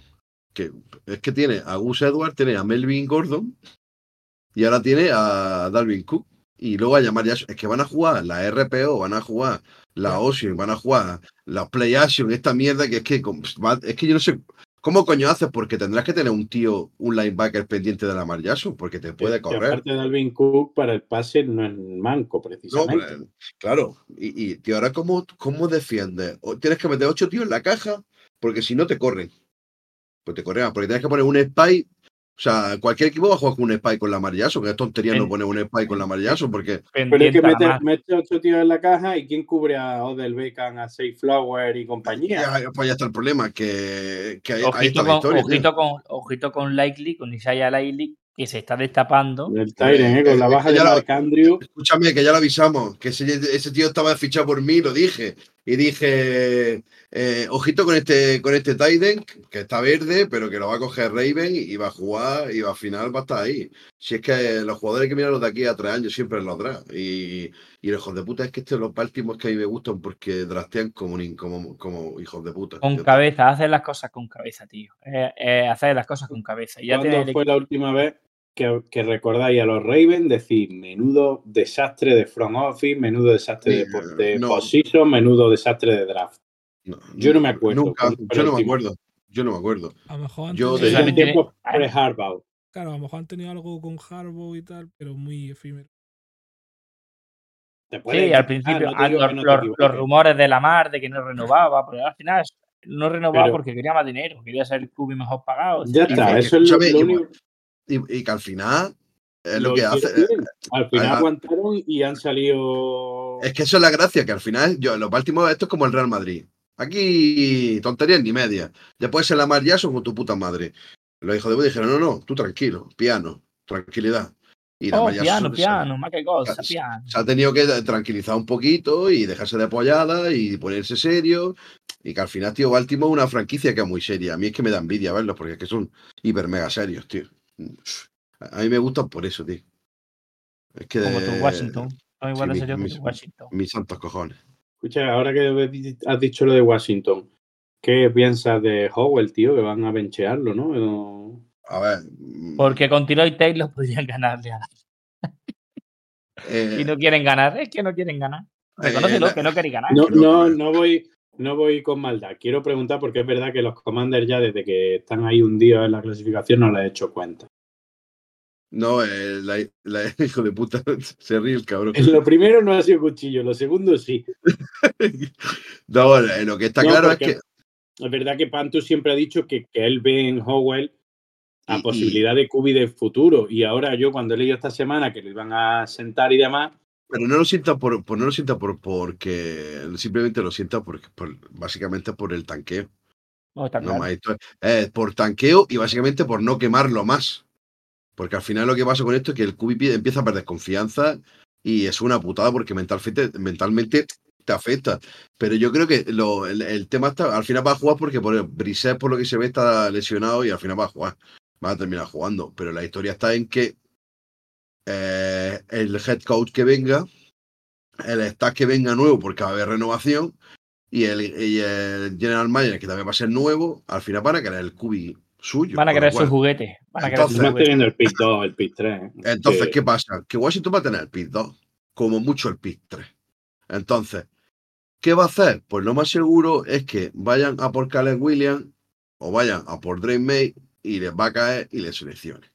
Que, es que tiene a Gus Edwards, tiene a Melvin Gordon y ahora tiene a Dalvin Cook. Y luego a llamar ya. Es que van a jugar la RPO, van a jugar la Ocean, van a jugar la Play Action, esta mierda que es que. Es que yo no sé. ¿Cómo coño haces? Porque tendrás que tener un tío, un linebacker pendiente de la Mar Jackson, porque te puede correr. aparte de Alvin Cook, para el pase no es manco, No, precisamente. pero, claro. Y, y tío, ahora, ¿cómo, cómo defiendes? Tienes que meter ocho tíos en la caja, porque si no te corren. Pues te corren, porque tienes que poner un spy. O sea, cualquier equipo va a jugar con un spy con la Mar Jackson, que es tontería no poner un spy con la Mar Jackson, porque Pero es que la mete, mete ocho tíos en la caja y ¿quién cubre a Odell Beckham, a Safe Flower y compañía? ya, pues ya está el problema, que, que ahí, ahí Ojito está la con, historia. tío. ojito, con, ojito con Likely, con Isaiah Likely, que se está destapando. El Tyren, ¿eh? con la Eh, baja de Mark Andrew. Escúchame, que ya lo avisamos, que ese, ese tío estaba fichado por mí, lo dije. Y dije, eh, ojito con este, con este Tiden, que está verde, pero que lo va a coger Raven y va a jugar y va al final va a estar ahí. Si es que los jugadores que mirarlos de aquí a tres años siempre los drafts. Y, y los hijos de puta es que estos los Baltimore que a mí me gustan porque draftean como, un- como, como hijos de puta. Con cabeza, hacer las cosas con cabeza, tío. Eh, eh, hacer las cosas con cabeza. Y ya ¿Cuándo tienes el fue la última vez que, que recordáis a los Ravens decir menudo desastre de front office, menudo desastre de, de no. position, menudo desastre de draft? no, yo no me acuerdo Nunca, yo no me acuerdo. Yo no me acuerdo. A lo mejor han Yo tenido, desde- tiene- tiempos pre-Harbaugh. claro, a lo mejor han tenido algo con Harbaugh y tal, pero muy efímero. Sí, al principio ah, los, los- rumores de la mar de que no renovaba, pero al final no renovaba Pero- porque quería más dinero, quería ser el club mejor pagado. Ya está, eso es lo, único Y, y que al final es lo, lo que que hace. quieren. Al final aguantaron y han salido. Es que eso es la gracia, que al final, yo, los Baltimore, esto es como el Real Madrid. Aquí, tonterías ni media. Ya puedes ser la Mar Jackson con tu puta madre. Los hijos de puta dijeron, no, no, tú tranquilo, piano, tranquilidad. Y la Oh, piano, se- piano, más que cosa, se- piano. Se ha tenido que tranquilizar un poquito y dejarse de apoyada y ponerse serio. Y que al final, tío, Baltimore es una franquicia que es muy seria. A mí es que me da envidia verlos porque es que son hiper mega serios, tío. A mí me gustan por eso, tío. Es que Como tu de- Washington. Son igual sí, mi- mis- tu Washington. Mis santos cojones. Escucha, ahora que has dicho lo de Washington, ¿qué piensas de Howell, tío? Que van a benchearlo, ¿no? No- A ver. mm, Porque con Tiro y Taylor podrían ganarle a eh, Y no quieren ganar, es que no quieren ganar. Reconócelo, eh, que no queréis ganar. No, no, no voy, no voy con maldad. Quiero preguntar porque es verdad que los Commanders ya desde que están ahí hundidos en la clasificación no les he hecho cuenta. No, eh, la, la- hijo de puta se ríe el cabrón. Lo primero no ha sido cuchillo, lo segundo sí. No, lo que está No, claro es que Es verdad que Pantu siempre ha dicho que, que él ve en Howell a Y- y- posibilidad de Cubi del futuro. Y ahora yo cuando he leído esta semana que lo iban a sentar y demás, Pero no lo sienta por, por- no lo sienta por porque simplemente lo sienta porque por- básicamente por el tanqueo. No, está No claro. más historia. Eh, por tanqueo y básicamente por no quemarlo más. Porque al final lo que pasa con esto es que el QB empieza a perder confianza y es una putada porque mentalmente, mentalmente te afecta. Pero yo creo que lo- el, el tema está, al final va a jugar porque por Brissett, por lo que se ve, está lesionado y al final va a jugar. Va a terminar jugando. Pero la historia está en que eh, el head coach que venga, el staff que venga nuevo porque va a haber renovación y el, y el General Manager, que también va a ser nuevo, al final van a querer el cubi suyo. Van a con lo querer su cual- juguete. Van a querer Entonces, teniendo el pick 2, el pick 3. Entonces, que- ¿qué pasa? Que Washington va a tener el pick 2, como mucho el pick 3. Entonces, ¿qué va a hacer? Pues lo más seguro es que vayan a por Caleb Williams o vayan a por Drake May y les va a caer y les seleccione.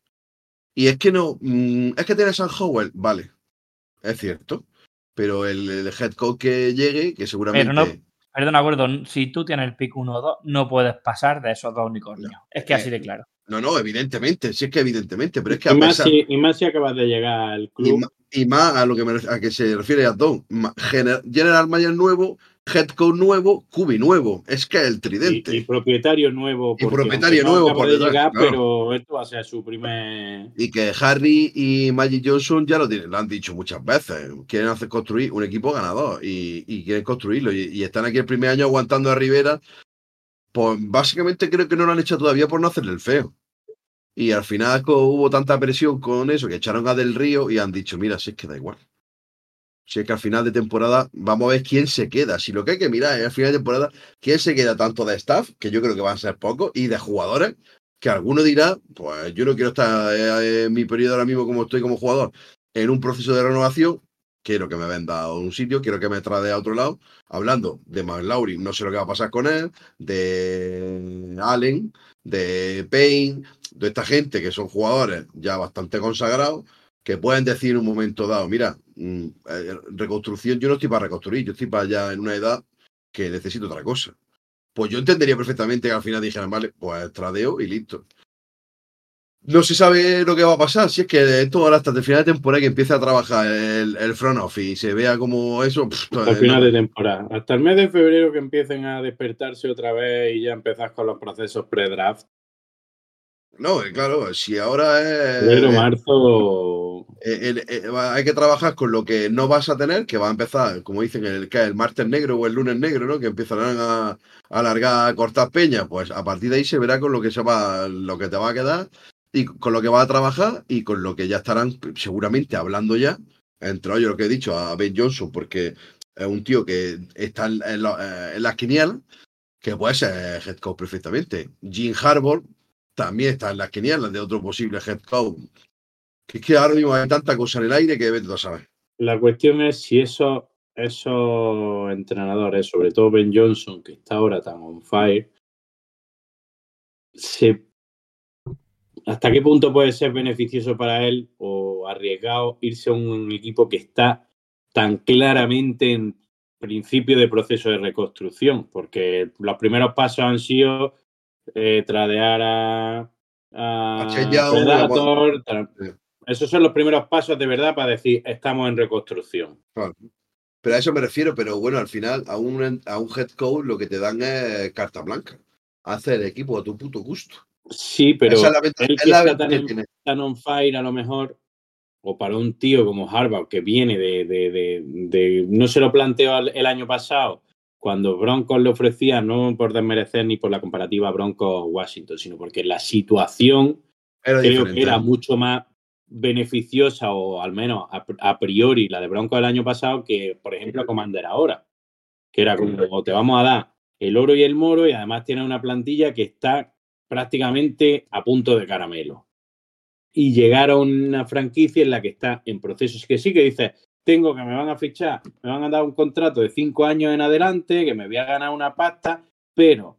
Y es que no, mm, es que tiene San Howell, vale, es cierto, pero el, el head coach que llegue, que seguramente... no- Perdona, Gordon, si tú tienes el pick 1 o 2, no puedes pasar de esos dos unicornios. Es que así de claro. No, no, evidentemente, sí es que evidentemente, pero es que y, a más pesar... si, y más si acabas de llegar al Y, club. y más a lo que, me a que se refiere a Don. General Manager nuevo, Head Coach nuevo, Cubi nuevo. Es que el tridente. y propietario nuevo. Y propietario no nuevo acaba por detrás, llegar, claro. pero esto va a ser su primer. Y que Harry y Magic Johnson ya lo, tienen, lo han dicho muchas veces. Quieren hacer construir un equipo ganador y, y quieren construirlo. Y, y están aquí el primer año aguantando a Rivera. Pues básicamente creo que no lo han hecho todavía por no hacerle el feo. Y al final hubo tanta presión con eso que echaron a Del Río y han dicho, mira, si es que da igual. Si es que al final de temporada vamos a ver quién se queda. Si lo que hay que mirar es al final de temporada quién se queda tanto de staff, que yo creo que van a ser pocos, y de jugadores, que alguno dirá, pues yo no quiero estar eh, en mi periodo ahora mismo como estoy como jugador, en un proceso de renovación, quiero que me venda a un sitio, quiero que me trade a otro lado, hablando de McLaurin, no sé lo que va a pasar con él, de Allen, de Payne, de esta gente que son jugadores ya bastante consagrados, que pueden decir en un momento dado, mira, eh, reconstrucción, yo no estoy para reconstruir, yo estoy para ya en una edad que necesito otra cosa. Pues yo entendería perfectamente que al final dijeran, vale, pues tradeo y listo. No se sabe lo que va a pasar, si es que esto ahora hasta el final de temporada que empiece a trabajar el, el front office y se vea como eso. pff, Hasta el eh, final no. de temporada. Hasta el mes de febrero que empiecen a despertarse otra vez y ya empezás con los procesos pre-draft. No, eh, claro, si ahora es. Febrero, marzo. eh, el- eh, hay que trabajar con lo que no vas a tener, que va a empezar, como dicen, el, que el martes negro o el lunes negro, ¿no? Que empezarán a, alargar, a cortar peñas. Pues a partir de ahí se verá con lo que se va, lo que te va a quedar y con lo que vas a trabajar y con lo que ya estarán seguramente hablando ya. Entre ellos lo que he dicho a Ben Johnson, porque es un tío que está en, en en las quinielas, que puede ser head coach perfectamente. Jim Harbour también está en las quinielas de otro posible head coach. Que es que ahora mismo hay tanta cosa en el aire que vete a saber. La cuestión es si esos, esos entrenadores, sobre todo Ben Johnson, que está ahora tan on fire, se, hasta qué punto puede ser beneficioso para él o arriesgado irse a un equipo que está tan claramente en principio de proceso de reconstrucción, porque los primeros pasos han sido eh, tradear a, a Predator, tra- esos son los primeros pasos de verdad para decir estamos en reconstrucción. Claro. Pero a eso me refiero, pero bueno, al final a un, a un head coach lo que te dan es carta blanca. Hace el equipo a tu puto gusto. Sí, pero Esa es la ventaja- él es que la está ventaja tan, que en- tiene. tan on fire a lo mejor, o para un tío como Harvard que viene de, de- de- de- no se lo planteó el año pasado cuando Broncos le ofrecía, no por desmerecer ni por la comparativa Broncos-Washington, sino porque la situación Era creo que era mucho más beneficiosa o al menos a, a priori la de Broncos del año pasado que, por ejemplo, Commander ahora, que era como te vamos a dar el oro y el moro y además tiene una plantilla que está prácticamente a punto de caramelo. Y llegar a una franquicia en la que está en procesos que sí que dice, tengo que me van a fichar, me van a dar un contrato de cinco años en adelante, que me voy a ganar una pasta, pero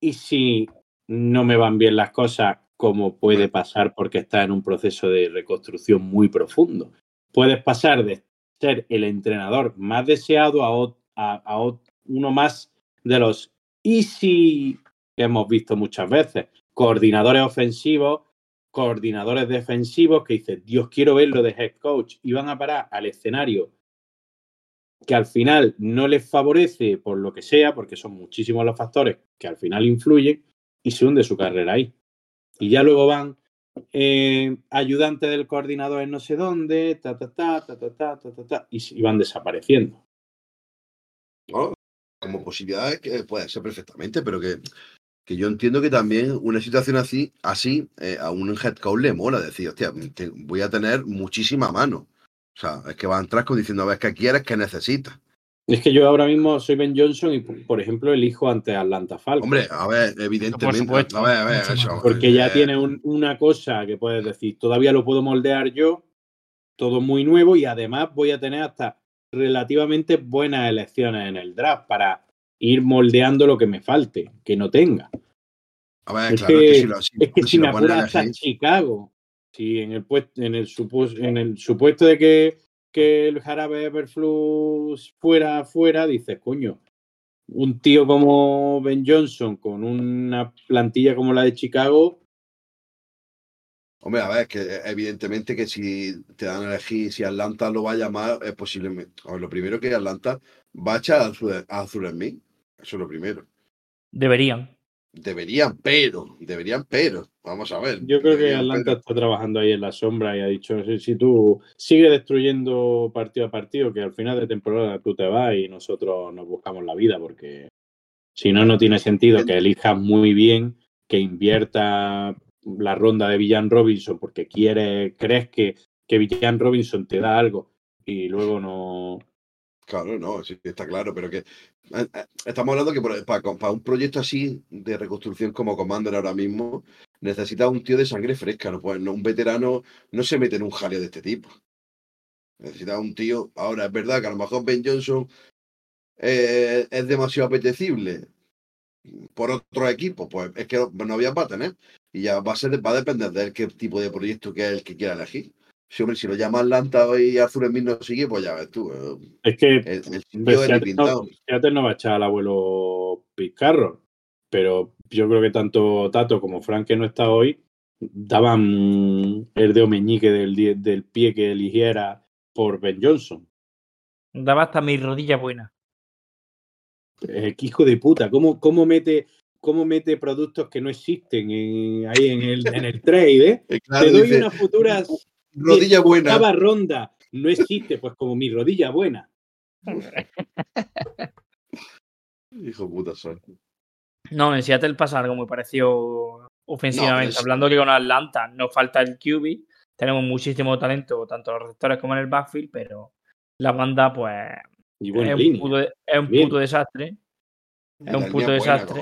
¿y si no me van bien las cosas como puede pasar porque está en un proceso de reconstrucción muy profundo? Puedes pasar de ser el entrenador más deseado a, uno más de los easy que hemos visto muchas veces. Coordinadores ofensivos, coordinadores defensivos que dicen, Dios, quiero verlo de head coach y van a parar al escenario que al final no les favorece por lo que sea, porque son muchísimos los factores que al final influyen y se hunde su carrera ahí. Y ya luego van eh, ayudante del coordinador en no sé dónde, ta, ta, ta, ta, ta, ta, ta, ta, ta, y, van desapareciendo. Como posibilidades que puede ser perfectamente, pero que, que yo entiendo que también una situación así, así eh, a un head coach le mola decir, hostia, te- voy a tener muchísima mano. O sea, es que va a entrar con diciendo, a ver, ¿qué quieres? ¿Qué necesitas? Es que yo ahora mismo soy Ben Johnson y, por ejemplo, elijo ante Atlanta Falcons. Hombre, a ver, evidentemente. supuesto. a ver, a ver, eso. Porque ya eh, tiene un- una cosa que puedes decir, todavía lo puedo moldear yo, todo muy nuevo y además voy a tener hasta relativamente buenas elecciones en el draft para ir moldeando lo que me falte, que no tenga. A ver, Es claro, que- es que si lo, si- Es que si si lo me ponen a apuras hasta Chicago, si en el, puesto, en, el supos- en el supuesto de que, que el jarabe Everflux fuera fuera, dices, coño, un tío como Ben Johnson con una plantilla como la de Chicago, Hombre, a ver, que eh, evidentemente que si te dan a elegir si Atlanta lo va a llamar, es posiblemente. lo primero que Atlanta va a echar a Azul, a Azul en mí. Eso es lo primero. Deberían. Deberían, pero, deberían, pero. Vamos a ver. Yo creo que Atlanta pero. está trabajando ahí en la sombra y ha dicho, si, si tú sigues destruyendo partido a partido, que al final de temporada tú te vas y nosotros nos buscamos la vida, porque si no, no tiene sentido que elijas muy bien, que invierta la ronda de Villan Robinson porque quieres, crees que, que Villan Robinson te da algo y luego no... Claro, no, sí, está claro, pero que estamos hablando que para, para un proyecto así de reconstrucción como Commander ahora mismo, necesita un tío de sangre fresca, no puede- no, un veterano no se mete en un jaleo de este tipo. Necesita un tío. Ahora, es verdad que a lo mejor Ben Johnson eh, es demasiado apetecible por otro equipo, pues es que no, había va a tener. Y ya va a ser, va a depender de él qué tipo de proyecto que es el que quiera elegir. Si, hombre, si lo llama Atlanta y Arthur Smith no sigue, pues ya ves tú. eh, Es que El, el Hombre, sitio es ni Seattle, pintado. no, Seattle no va a echar al abuelo Pizcarro, pero yo creo que tanto Tato como Frank, que no está hoy, daban el dedo meñique del, del pie que eligiera por Ben Johnson. Daba hasta mi rodilla buena. Eh, qué hijo de puta, ¿cómo, cómo, mete, cómo mete productos que no existen en- ahí en el, en el trade? eh? Eh, claro, Te doy dice, unas futuras rodilla buena. octava ronda, no existe, pues como mi rodilla buena. Hijo puta, son. No, en Seattle pasa algo muy parecido ofensivamente. es- Hablando que con Atlanta nos falta el QB, tenemos muchísimo talento, tanto en los receptores como en el backfield, pero la banda, pues, Y es un, puto, es un puto desastre. Es un puto buena, desastre.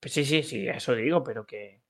Pues sí, sí, sí, eso digo, pero que,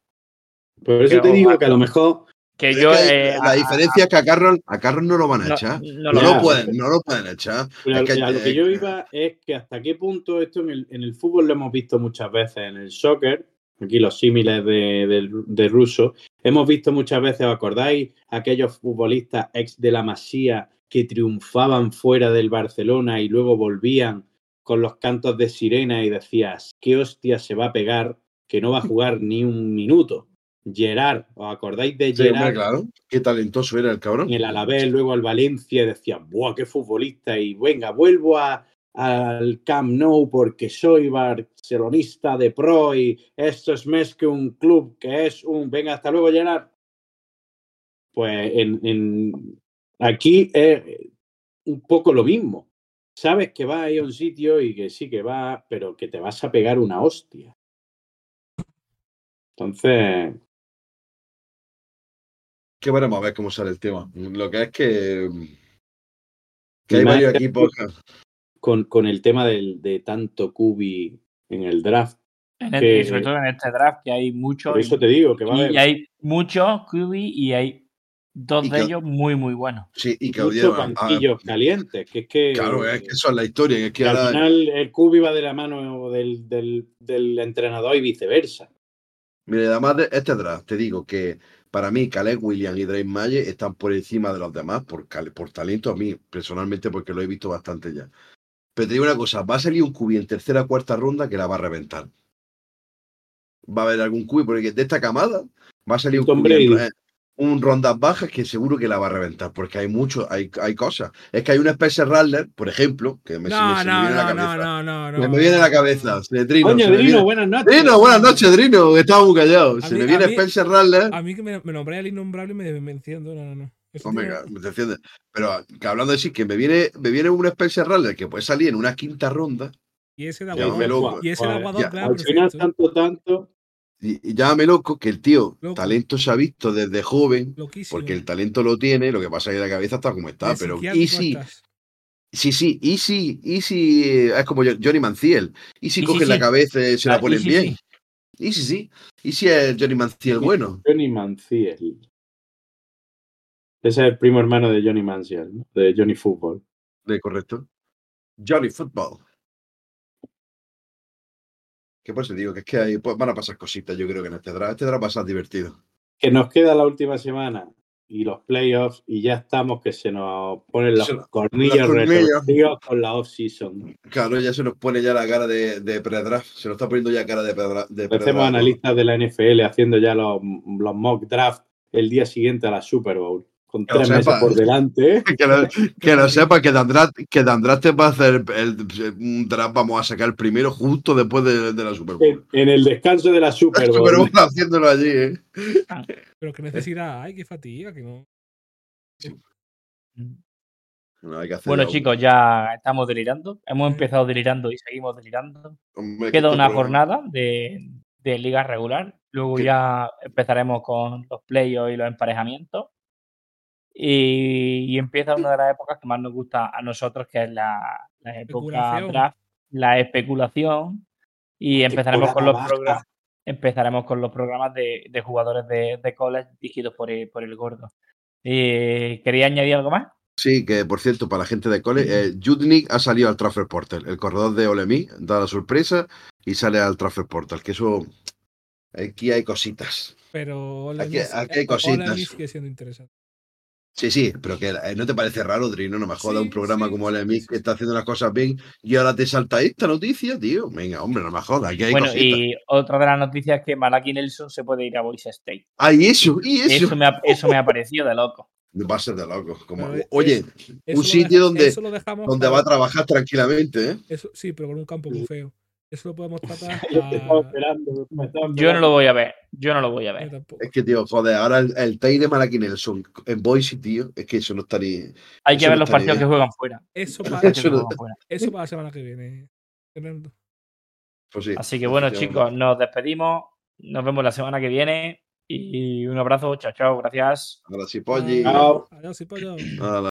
Por eso que te digo que a lo mejor que Es yo. que hay- eh, la a- diferencia es que a Carroll, a Carroll no lo van a no- echar. no No, lo pueden, no lo pueden echar. Pero Es que- a lo que yo iba es que hasta qué punto esto en el, en el fútbol lo hemos visto muchas veces, en el soccer, aquí los símiles de, del- de ruso, hemos visto muchas veces, ¿os acordáis? Aquellos futbolistas ex de la Masía que triunfaban fuera del Barcelona y luego volvían con los cantos de sirena y decías, ¿qué hostia se va a pegar que no va a jugar ni un minuto? Gerard, ¿os acordáis de Sí, Gerard? hombre, claro. Qué talentoso era el cabrón. en el Alavés, luego al Valencia, decían, ¡buah, qué futbolista! Y venga, vuelvo a, al Camp Nou porque soy barcelonista de pro y esto es más que un club, que es un, venga, hasta luego, Gerard. Pues en, en- aquí es un poco lo mismo. Sabes que vas a ir a un sitio y que sí que va, pero que te vas a pegar una hostia. Entonces, Que veremos a ver cómo sale el tema. Lo que es que. Que hay varios equipos. con, con el tema del, de tanto Cubi en el draft, en que- y sobre todo en este draft, que hay muchos. por eso te digo que va a y, haber y hay muchos QB y hay dos Y de que- ellos muy, muy buenos. Sí, y que muchos audieron- ah, banquillos calientes, que es que, Claro, es que eso es la historia. Es que al ahora. final el Cubi va de la mano del, del, del entrenador y viceversa. Mire, además de este draft, te digo que para mí Caleb Williams y Drake Maye están por encima de los demás por, por talento a mí, personalmente, porque lo he visto bastante ya. Pero te digo una cosa, va a salir un cubi en tercera o cuarta ronda que la va a reventar. Va a haber algún cubi, porque de esta camada va a salir un cubi en- un rondas bajas que seguro que la va a reventar, porque hay mucho, hay, hay cosas. Es que hay un Spencer Rattler, por ejemplo, que me, se No, me- se me no, viene a la no, cabeza. no, no, no, Que no. me viene a la cabeza. se- Drino, Coño, se me Drino, viene- buenas noches. Drino, buenas noches, Drino, que estaba muy callado. A Se mí- me viene mí- Spencer Rattler. A mí que me, me nombré al innombrable y me, me enciendo. No, no, no. Te entiendes. Pero que hablando de sí, que me viene, me viene un Spencer Rattler que puede salir en una quinta ronda. Y ese de loco. Y ese de ya, claro, Al final, tanto, tanto, Y, y llámame loco que el tío, Loco. talento se ha visto desde joven, Loquísimo. porque el talento lo tiene, lo que pasa es que la cabeza está como está. Pero, y si. Sí, sí, Easy, Easy es como Jo- Johnny Manciel. Easy Easy, cogen la sí. cabeza y se la Ah, ponen bien. sí. Easy, sí. Easy es Johnny Manciel bueno. Johnny Manciel. Ese es el primo hermano de Johnny Manciel, ¿no? de Johnny Football. De correcto. Johnny Football. Que por eso digo que es que ahí pues, van a pasar cositas, yo creo que en este draft. Este draft va a ser divertido. Que nos queda la última semana y los playoffs y ya estamos que se nos ponen los nos- cornillos los cornillos. retorcidos con la off-season. Claro, ya se nos pone ya la cara de, de pre-draft. Se nos está poniendo ya cara de pre-draft. de Empecemos pre-draft. analistas de la NFL haciendo ya los, los mock draft el día siguiente a la Super Bowl. Con Que lo tres meses sepa. por delante. ¿eh? Que lo, que lo sepa que Dandrate, que Dandrate va a hacer el, un draft, vamos a sacar el primero justo después de, de la Super Bowl. En, en el descanso de la Super Super Bowl. Bowl haciéndolo allí, ¿eh? Pero qué necesidad hay, qué fatiga, que no. No, hay que hacer Bueno, chicos, ya estamos delirando. Hemos empezado delirando y seguimos delirando. hombre, Queda una jornada de, de liga regular. Luego ¿Qué? ya empezaremos con los playoffs y los emparejamientos. Y, y empieza una de las épocas que más nos gusta a nosotros, que es la, la época Especulación. draft, la especulación. Y empezaremos con los programas. Empezaremos con los programas de, de jugadores de, de college dirigidos por el, por el gordo. Eh, ¿Quería añadir algo más? Sí, que por cierto, para la gente de cole, eh, Judnik ha salido al Transfer Portal. El corredor de Olemi da la sorpresa y sale al Transfer Portal. Que eso. Aquí hay cositas. Pero Ole Aquí- hay cositas. Sigue siendo interesante. Sí, sí, pero que eh, no te parece raro, Drino, no me joda Sí, un programa sí, como Olemi sí, que está haciendo las cosas bien y ahora te salta esta noticia, tío. Venga, hombre, no me aquí hay Bueno, cositas. y otra de las noticias es que Malaki Nelson se puede ir a Boise State. Ay, eso, y eso. Eso me, ha, eso me ha parecido de loco. Va a ser de loco. Como, oye, un sitio deja- donde, donde para- va a trabajar tranquilamente, ¿eh? eso- sí, pero con un campo muy feo. Eso lo podemos tratar. Yo a- me no lo voy a ver. Yo no lo voy a ver. Es que, tío, joder, ahora el, el Tay de Malaki Nelson en Boise, tío, es que eso no está ni. Hay que ver no los ni partidos que juegan fuera. Eso para, Eso no- fuera. eso para la semana que viene. Fernando. Pues sí, Así que bueno, chicos, nos despedimos. Nos vemos la semana que viene. Y un abrazo. Chao, chao. Gracias. Ahora sí, Polly. Chao. Adiós pollo.